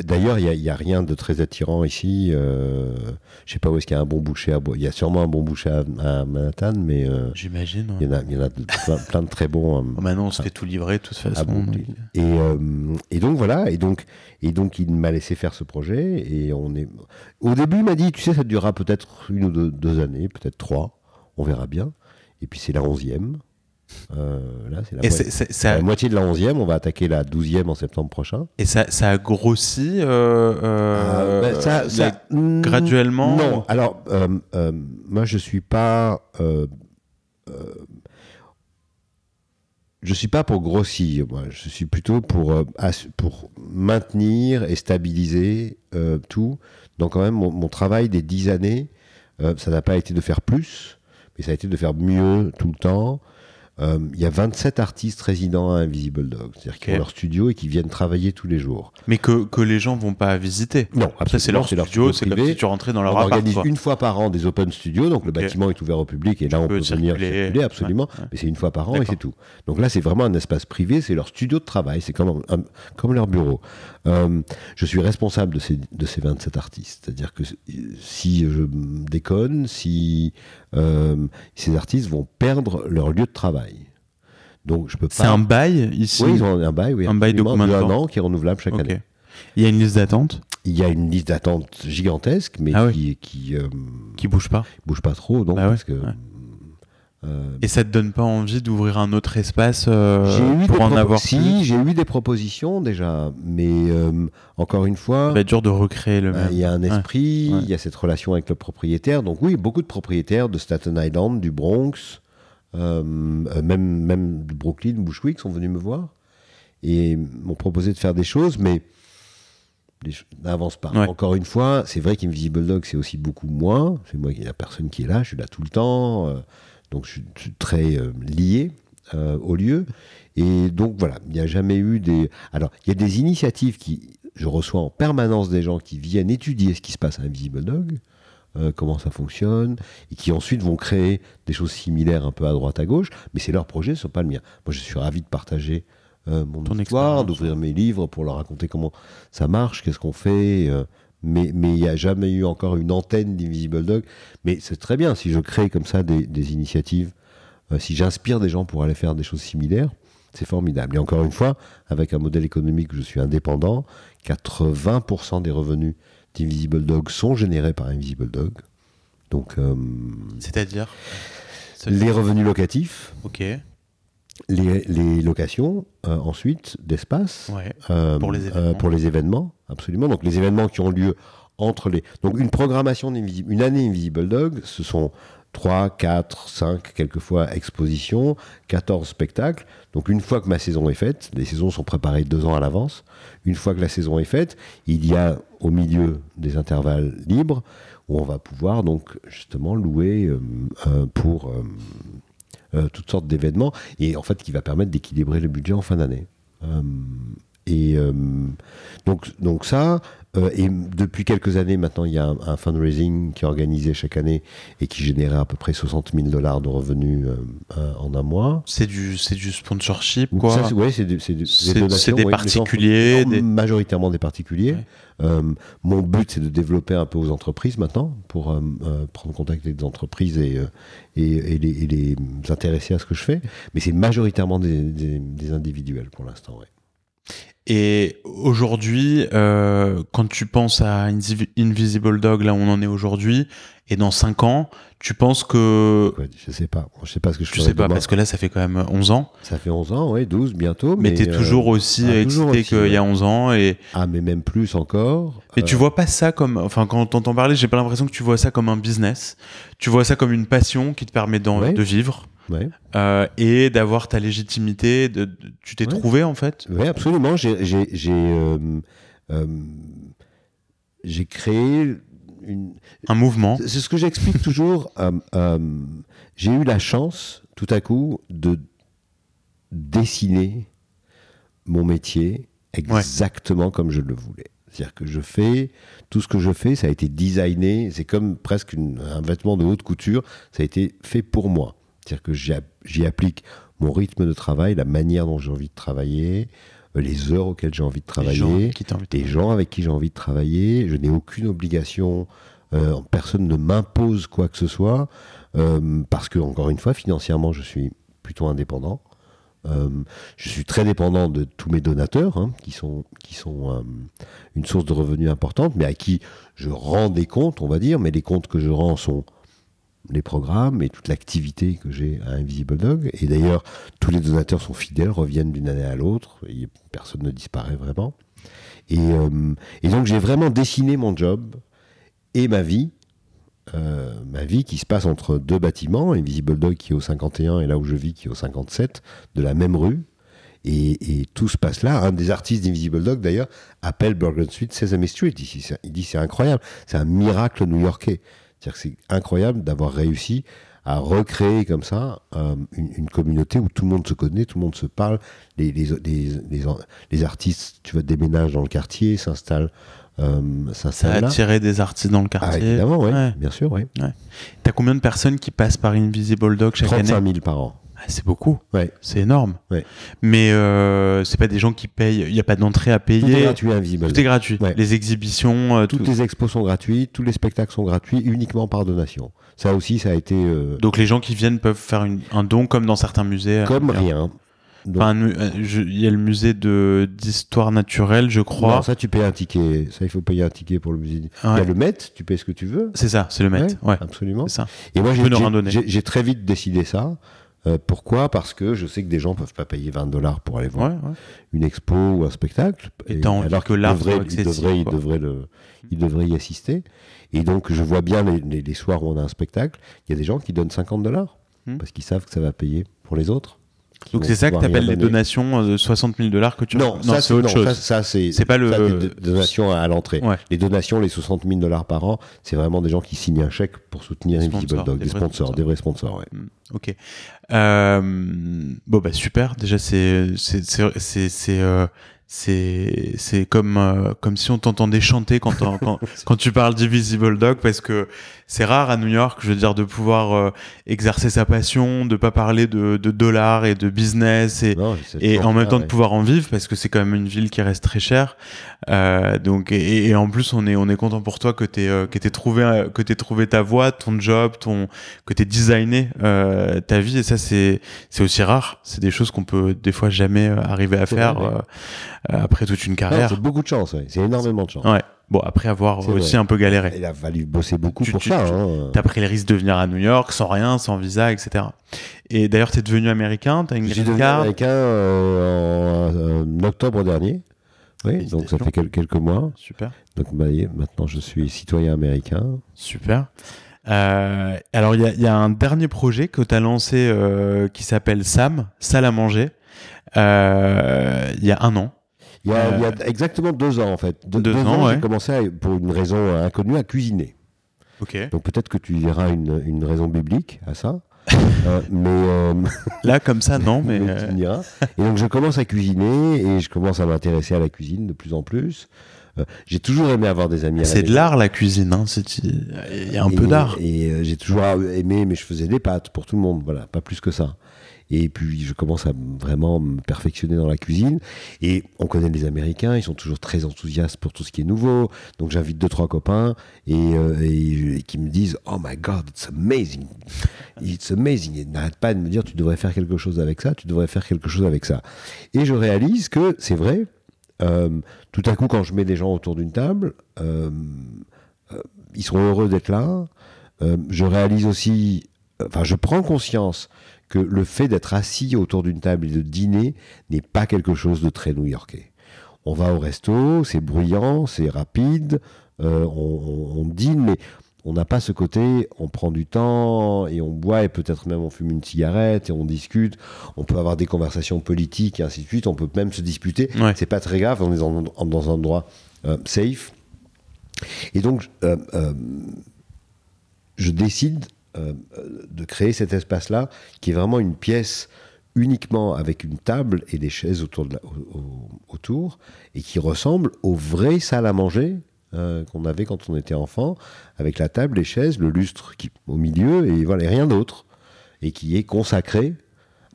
D'ailleurs, il n'y a, a, rien de très attirant ici. Euh, je sais pas où est-ce qu'il y a un bon boucher à Il y a sûrement un bon boucher à, Manhattan, mais. Euh, J'imagine. Il y en a, y en a plein, de très bons. maintenant, on se fait tout livrer, de toute façon. Et, et donc, voilà. Et donc, et donc il m'a laissé faire ce projet. Et on est. Au début, il m'a dit, tu sais, ça durera peut-être une ou deux, années, peut-être trois. On verra bien. Et puis c'est la onzième. là, c'est la, moitié de la 11e. On va attaquer la 12e en septembre prochain. Et ça, ça a grossi ah, ben, ça, graduellement Non. Alors, moi, je suis pas je suis pas pour grossir, moi. Je suis plutôt pour, euh, pour maintenir et stabiliser euh, tout. Donc quand même, mon, travail des dix années, euh, ça n'a pas été de faire plus, mais ça a été de faire mieux tout le temps. Euh, il y a 27 artistes résidents à Invisible Dog, c'est-à-dire qui ont leur studio et qui viennent travailler tous les jours. Mais que, que les gens vont pas visiter. Non, après c'est leur, studio, c'est comme si tu rentrais dans leur On organise une fois par an des open studios, donc le bâtiment est ouvert au public et là on peut venir circuler absolument, mais c'est une fois par an et c'est tout. Donc là c'est vraiment un espace privé, c'est leur studio de travail, c'est comme, comme leur bureau. Euh, je suis responsable de ces, de ces 27 artistes, c'est-à-dire que si je déconne, si euh, ces artistes vont perdre leur lieu de travail. Donc je peux pas. C'est un bail ici. Oui, ils ont un bail, oui. Un bail de combien de temps an qui est renouvelable chaque année. Il y a une liste d'attente? Il y a une liste d'attente gigantesque, mais ah qui qui euh, qui bouge pas? Bouge pas trop, donc bah parce que. Et ça te donne pas envie d'ouvrir un autre espace euh, pour en avoir Si, j'ai eu des propositions déjà, mais euh, encore une fois. Ça va être dur de recréer le même. Il y a un esprit, il y a cette relation avec le propriétaire. Donc oui, beaucoup de propriétaires de Staten Island, du Bronx, même, même de Brooklyn, Bushwick sont venus me voir et m'ont proposé de faire des choses, mais n'avance pas. Encore une fois, c'est vrai qu'Invisible Dog, c'est aussi beaucoup moins. C'est moi, il n'y a personne qui est là, je suis là tout le temps. Donc je suis très euh, lié euh, au lieu. Et donc voilà, il n'y a jamais eu des... Alors, il y a des initiatives qui... Je reçois en permanence des gens qui viennent étudier ce qui se passe à Invisible Dog, euh, comment ça fonctionne, et qui ensuite vont créer des choses similaires un peu à droite à gauche, mais c'est leur projet, ce n'est pas le mien. Moi, je suis ravi de partager mon histoire, d'ouvrir mes livres pour leur raconter comment ça marche, qu'est-ce qu'on fait mais il n'y a jamais eu encore une antenne d'Invisible Dog. Mais c'est très bien si je crée comme ça des, initiatives, euh, si j'inspire des gens pour aller faire des choses similaires, c'est formidable. Et encore une fois, avec un modèle économique où je suis indépendant, 80% des revenus d'Invisible Dog sont générés par Invisible Dog. Donc, euh, c'est-à-dire? les revenus locatifs. Ok les, locations, euh, ensuite, d'espace euh, pour, euh, pour, les événements, absolument. Donc les événements qui ont lieu entre les... Donc une programmation une année Invisible Dog, ce sont 3, 4, 5, quelquefois expositions, 14 spectacles. Donc une fois que ma saison est faite, les saisons sont préparées deux ans à l'avance, une fois que la saison est faite, il y a au milieu des intervalles libres où on va pouvoir donc justement louer pour euh, toutes sortes d'événements, et en fait qui va permettre d'équilibrer le budget en fin d'année. Euh, et euh, donc, donc ça, et depuis quelques années maintenant, il y a un, fundraising qui est organisé chaque année et qui générait à peu près 60 000 dollars de revenus en un mois. C'est du, c'est du sponsorship, quoi Oui, c'est des, des, des particuliers. Majoritairement des particuliers. Euh, mon but, c'est de développer un peu aux entreprises maintenant, pour euh, euh, prendre contact avec des entreprises et, et, les, intéresser à ce que je fais. Mais c'est majoritairement des, individuels pour l'instant. Et aujourd'hui, quand tu penses à Invisible Dog, là où on en est aujourd'hui, et dans 5 ans, tu penses que. je sais pas. Je sais pas ce que je Je sais pas, parce que là, ça fait quand même 11 ans. Ça fait 11 ans, oui, 12 bientôt. Mais, tu es toujours aussi ah, excité qu'il y a 11 ans. Et... Ah, mais même plus encore. Mais tu euh, vois pas ça comme. Enfin, quand on t'entend parler, j'ai pas l'impression que tu vois ça comme un business. Tu vois ça comme une passion qui te permet de vivre. Ouais. Euh, et d'avoir ta légitimité. De, tu t'es trouvé, en fait? Oui, absolument. J'ai. J'ai euh, créé un mouvement. C'est ce que j'explique toujours. Euh, euh, j'ai eu la chance, tout à coup, de dessiner mon métier exactement comme je le voulais. C'est-à-dire que je fais tout ce que je fais, ça a été designé, c'est comme presque un vêtement de haute couture, ça a été fait pour moi. C'est-à-dire que j'y applique mon rythme de travail, la manière dont j'ai envie de travailler, euh, les heures auxquelles j'ai envie de travailler, les gens, avec qui j'ai envie de travailler. Je n'ai aucune obligation, euh, personne ne m'impose quoi que ce soit, euh, parce que, encore une fois, financièrement, je suis plutôt indépendant. je suis très dépendant de tous mes donateurs, hein, qui sont, qui sont une source de revenus importante, mais à qui je rends des comptes, on va dire, mais les comptes que je rends sont les programmes et toute l'activité que j'ai à Invisible Dog. Et d'ailleurs, tous les donateurs sont fidèles, reviennent d'une année à l'autre, personne ne disparaît vraiment. Et, et donc j'ai vraiment dessiné mon job et ma vie euh, ma vie qui se passe entre deux bâtiments, Invisible Dog qui est au 51 et là où je vis qui est au 57, de la même rue. Et, tout se passe là. Un des artistes d'Invisible Dog, d'ailleurs, appelle Bergen Street Sesame Street. Il, dit c'est incroyable, c'est un miracle new-yorkais. C'est-à-dire que c'est incroyable d'avoir réussi à recréer comme ça euh, une, communauté où tout le monde se connaît, tout le monde se parle. Les, les, les, les artistes, tu vois, déménagent dans le quartier, s'installent euh, ça, ça a attiré des artistes dans le ah, quartier. évidemment, oui. Bien sûr, oui. Ouais. T'as combien de personnes qui passent par Invisible Dog chaque année? 35 000 par an. Ah, c'est beaucoup. Ouais. C'est énorme. Ouais. Mais euh, c'est pas des gens qui payent. Il n'y a pas d'entrée à payer. Tout est gratuit, Invisible. Tout est gratuit. Les exhibitions. Euh, Toutes les expos sont gratuites. Tous les spectacles sont gratuits, uniquement par donation. Ça aussi, ça a été. Euh, Donc les gens qui viennent peuvent faire un don comme dans certains musées. Comme rien. Euh, il y a le musée de d'histoire naturelle, je crois. Non, ça, tu payes un ticket. Ça, il faut payer un ticket pour le musée. Il y a le Met, tu payes ce que tu veux. C'est ça, c'est le Met. Ouais, absolument. Ça. Et moi, j'ai très vite décidé ça. Euh, pourquoi? Parce que je sais que des gens peuvent pas payer 20 dollars pour aller voir une expo ou un spectacle. Et, alors que l'art devrait, il devrait, il devrait, le, il devrait y assister. Et donc, je vois bien les, les, soirs où on a un spectacle, il y a des gens qui donnent 50 dollars hmm. parce qu'ils savent que ça va payer pour les autres. Donc c'est ça que tu appelles les donations de 60 000 dollars que tu Non, non c'est autre chose. Ça, c'est pas le donations à l'entrée. Les donations, les 60 000 dollars par an, c'est vraiment des gens qui signent un chèque pour soutenir Invisible Dog, des, sponsors, des vrais sponsors. Ouais. Mm, ok. Euh, bon bah super. Déjà c'est c'est c'est euh, c'est c'est comme euh, comme si on t'entendait chanter quand quand, quand tu parles d'Invisible Dog parce que c'est rare à New York je veux dire de pouvoir euh, exercer sa passion de pas parler de, de dollars et de business et et en même temps de pouvoir en vivre parce que c'est quand même une ville qui reste très chère euh, donc et, et, en plus on est on est content pour toi que t'aies euh, que t'aies trouvé que t'aies trouvé ta voie ton job ton que t'aies designé ta vie et ça c'est c'est aussi rare c'est des choses qu'on peut des fois jamais arriver à faire euh, après toute une carrière. C'est beaucoup de chance, c'est énormément de chance. Ouais. Bon, après avoir aussi un peu galéré. Il a fallu bosser beaucoup pour ça. Tu hein. as pris le risque de venir à New York sans rien, sans visa, etc. Et d'ailleurs, tu es devenu américain, tu as une green devenu américain euh, en, octobre dernier. Oui, donc ça fait quelques mois. Super. Donc bah, maintenant, je suis citoyen américain. Super. Euh, alors, il y, y, a un dernier projet que tu as lancé qui s'appelle SAM, Salle à manger, il y a un an. Il y, a, il y, a, euh, exactement deux ans en fait. deux, ans, j'ai commencé pour une raison inconnue à cuisiner. Ok. Donc peut-être que tu verras une, une raison biblique à ça. euh, mais euh, là comme ça non mais, euh... et donc je commence à cuisiner et je commence à m'intéresser à la cuisine de plus en plus euh, j'ai toujours aimé avoir des amis c'est de l'art la cuisine hein. il y a un peu d'art et j'ai toujours aimé mais je faisais des pâtes pour tout le monde voilà pas plus que ça et puis je commence à vraiment me perfectionner dans la cuisine. Et on connaît les Américains, ils sont toujours très enthousiastes pour tout ce qui est nouveau. Donc j'invite deux trois copains et, euh, qui me disent Oh my God, it's amazing, it's amazing. Ils n'arrêtent pas de me dire tu devrais faire quelque chose avec ça, tu devrais faire quelque chose avec ça. Et je réalise que c'est vrai. Euh, tout à coup, quand je mets des gens autour d'une table, euh, ils sont heureux d'être là. je réalise aussi, enfin, je prends conscience que le fait d'être assis autour d'une table et de dîner n'est pas quelque chose de très new-yorkais. On va au resto, c'est bruyant, c'est rapide, euh, on, dîne, mais on n'a pas ce côté, on prend du temps et on boit et peut-être même on fume une cigarette et on discute. On peut avoir des conversations politiques et ainsi de suite. On peut même se disputer. C'est pas très grave. On est dans, un endroit euh, safe. Et donc, euh, je décide euh, de créer cet espace-là, qui est vraiment une pièce uniquement avec une table et des chaises autour, de autour et qui ressemble aux vraies salles à manger euh, qu'on avait quand on était enfant, avec la table, les chaises, le lustre qui, au milieu, et voilà, rien d'autre, et qui est consacré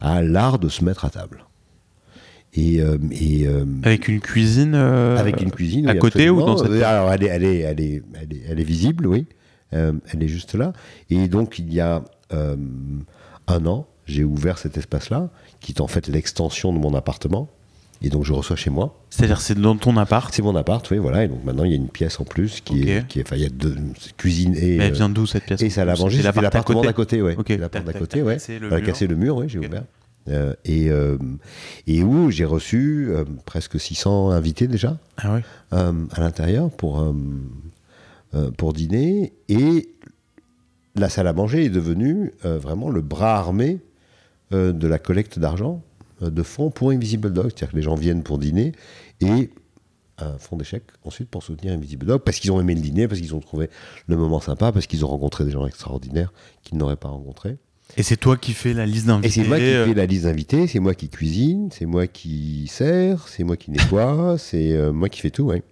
à l'art de se mettre à table. Et, euh, et avec une cuisine avec une cuisine à côté ou dans cette alors elle est, elle est, elle est, elle est, visible oui elle est juste là. Et donc, il y a euh, un an, j'ai ouvert cet espace-là, qui est en fait l'extension de mon appartement. Et donc je reçois chez moi. C'est-à-dire c'est dans ton appart? C'est mon appart, oui, voilà. Et donc maintenant il y a une pièce en plus qui est, qui est, enfin il y a deux cuisine et. Mais elle vient d'où cette pièce? Et ça l'a manger. C'est l'appartement d'à côté, ouais. Ok. L'appartement d'à côté, ouais. Elle a cassé le mur, oui, j'ai ouvert. Euh, et, euh, et où j'ai reçu euh, presque 600 invités déjà ah ouais. à l'intérieur pour, pour dîner. Et la salle à manger est devenue vraiment le bras armé de la collecte d'argent de fonds pour Invisible Dog. C'est-à-dire que les gens viennent pour dîner et un fonds d'échecs ensuite pour soutenir Invisible Dog parce qu'ils ont aimé le dîner, parce qu'ils ont trouvé le moment sympa, parce qu'ils ont rencontré des gens extraordinaires qu'ils n'auraient pas rencontrés. Et c'est toi qui fais la liste d'invités Et c'est moi qui euh, fais la liste d'invités, c'est moi qui cuisine, c'est moi qui sert, c'est moi qui nettoie, c'est euh, moi qui fais tout, ouais.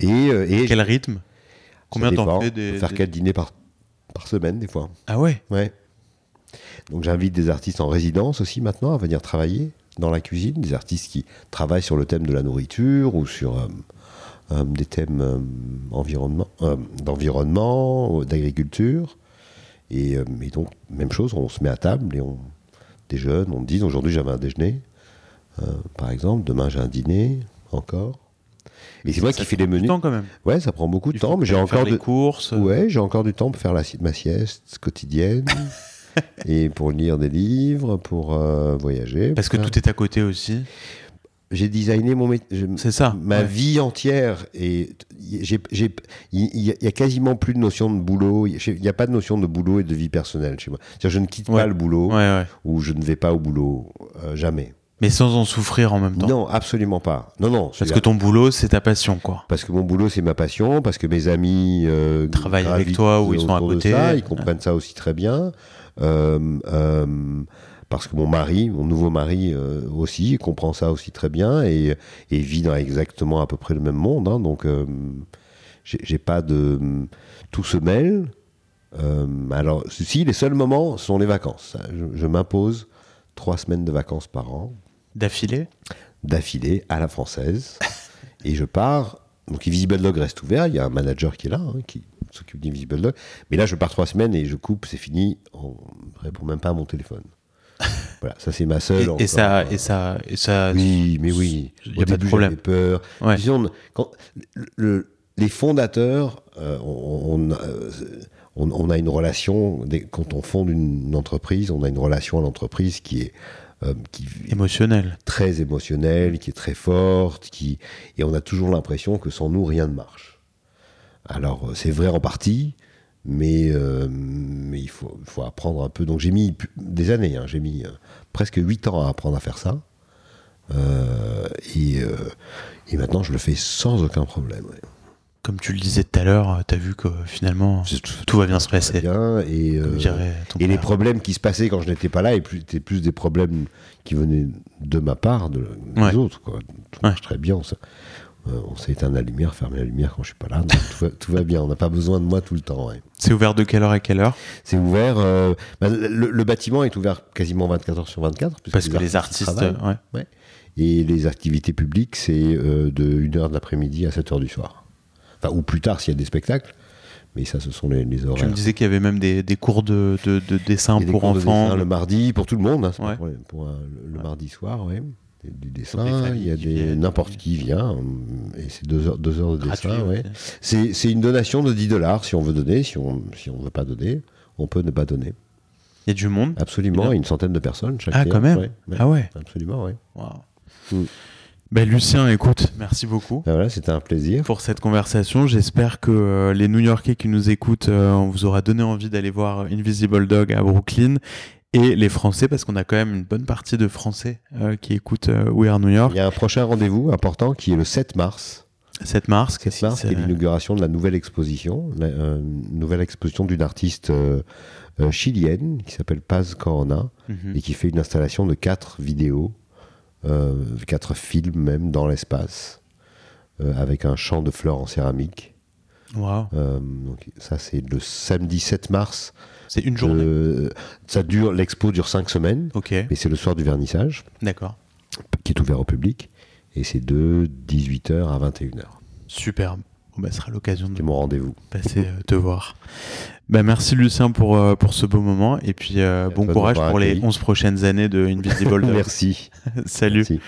Et, euh, et Quel rythme? Combien t'en fais des, faire quatre dîners par, par semaine, des fois. Ah ouais? Ouais. Donc j'invite des artistes en résidence aussi maintenant à venir travailler dans la cuisine, des artistes qui travaillent sur le thème de la nourriture ou sur des thèmes environnement, d'environnement, d'agriculture. Et, euh, donc, même chose, on se met à table et on déjeune, on dit aujourd'hui j'avais un déjeuner, euh, par exemple, demain j'ai un dîner, encore. Et c'est moi qui fais les menus. temps quand même. Ouais, ça prend beaucoup de temps, mais j'ai encore de courses. Ouais, j'ai encore du temps pour faire la, ma sieste quotidienne. et pour lire des livres, pour euh, voyager. Parce que tout est à côté aussi j'ai designé mon C'est ça. Ma vie entière et il y, a quasiment plus de notion de boulot. Il n'y a pas de notion de boulot et de vie personnelle chez moi. je ne quitte pas le boulot ou je ne vais pas au boulot euh, jamais. Mais sans en souffrir en même temps. Non, absolument pas. Non, non. Parce que ton boulot, c'est ta passion, quoi. Parce que mon boulot, c'est ma passion. Parce que mes amis euh, travaillent avec toi ou ils sont à côté. Ça, ils comprennent ça aussi très bien. Euh, euh parce que mon mari, mon nouveau mari euh, aussi, comprend ça aussi très bien et, vit dans exactement à peu près le même monde. Hein, donc, j'ai pas de. Tout se mêle. Alors, si, les seuls moments sont les vacances. Je, m'impose trois semaines de vacances par an. D'affilée D'affilée, à la française. et je pars. Donc, Invisible Dog reste ouvert. Il y a un manager qui est là, hein, qui s'occupe d'Invisible Dog. Mais là, je pars trois semaines et je coupe, c'est fini. On ne répond même pas à mon téléphone. Voilà, ça c'est ma seule. Et, ça, et ça, et ça. Oui, mais oui. Il n'y a pas de problème. peur. quand, le, les fondateurs, euh, euh, on, on, a une relation. Quand on fonde une entreprise, on a une relation à l'entreprise qui est euh, qui émotionnelle, très émotionnelle, qui est très forte, qui et on a toujours l'impression que sans nous rien ne marche. Alors c'est vrai en partie, mais, euh, mais il faut, faut, apprendre un peu. Donc j'ai mis des années, hein. j'ai mis euh, presque 8 ans à apprendre à faire ça. Euh, et, et, maintenant je le fais sans aucun problème. Comme tu le disais tout à l'heure, tu as vu que finalement tout, va bien se passer. Bien, et, et les problèmes qui se passaient quand je n'étais pas là étaient plus des problèmes qui venaient de ma part, de, des autres. Quoi. Tout marche très bien. Euh, on s'est éteint la lumière, fermé la lumière quand je suis pas là. tout, va, bien, on n'a pas besoin de moi tout le temps. C'est ouvert de quelle heure à quelle heure? C'est ouvert. Euh, bah, le, bâtiment est ouvert quasiment 24 heures sur 24. Parce que les artistes. ouais. Et les activités publiques, c'est euh, de 1h de l'après-midi à 7h du soir. Enfin, ou plus tard s'il y a des spectacles. Mais ça, ce sont les, les horaires. Tu me disais qu'il y avait même des, cours de, dessin pour enfants. le mardi, pour tout le monde. Hein, pour, le, mardi soir, oui du dessin, il y a des n'importe qui vient et c'est deux heures, deux heures de dessin. Ouais. C'est une donation de 10 dollars si on veut donner, si on si on veut pas donner, on peut ne pas donner. Il y a du monde. Absolument, une centaine de personnes chaque Ah quand même. ah ouais. Absolument, oui. Mm. Ben, Lucien, écoute, merci beaucoup. Ben voilà, c'était un plaisir. Pour cette conversation, j'espère que euh, les New Yorkais qui nous écoutent, euh, on vous aura donné envie d'aller voir Invisible Dog à Brooklyn et les Français, parce qu'on a quand même une bonne partie de Français euh, qui écoutent euh, We Are New York. Il y a un prochain rendez-vous important qui est le 7 mars. 7 mars, 7 mars, qui est l'inauguration de la nouvelle exposition, la euh, nouvelle exposition d'une artiste chilienne qui s'appelle Paz Corona mhm. et qui fait une installation de quatre vidéos, quatre films même dans l'espace, avec un champ de fleurs en céramique. Wow. donc ça c'est le samedi 7 mars c'est une journée. ça dure, l'expo dure cinq semaines. Ok. Mais c'est le soir du vernissage. D'accord. Qui est ouvert au public. Et c'est de 18h à 21h. Superbe. Bon, bah, ce sera l'occasion de mon rendez-vous. passer euh, te voir. Bah, merci Lucien pour, euh, pour ce beau moment et puis euh, bon courage pour les 11 prochaines années de Invisible merci. Salut. Merci.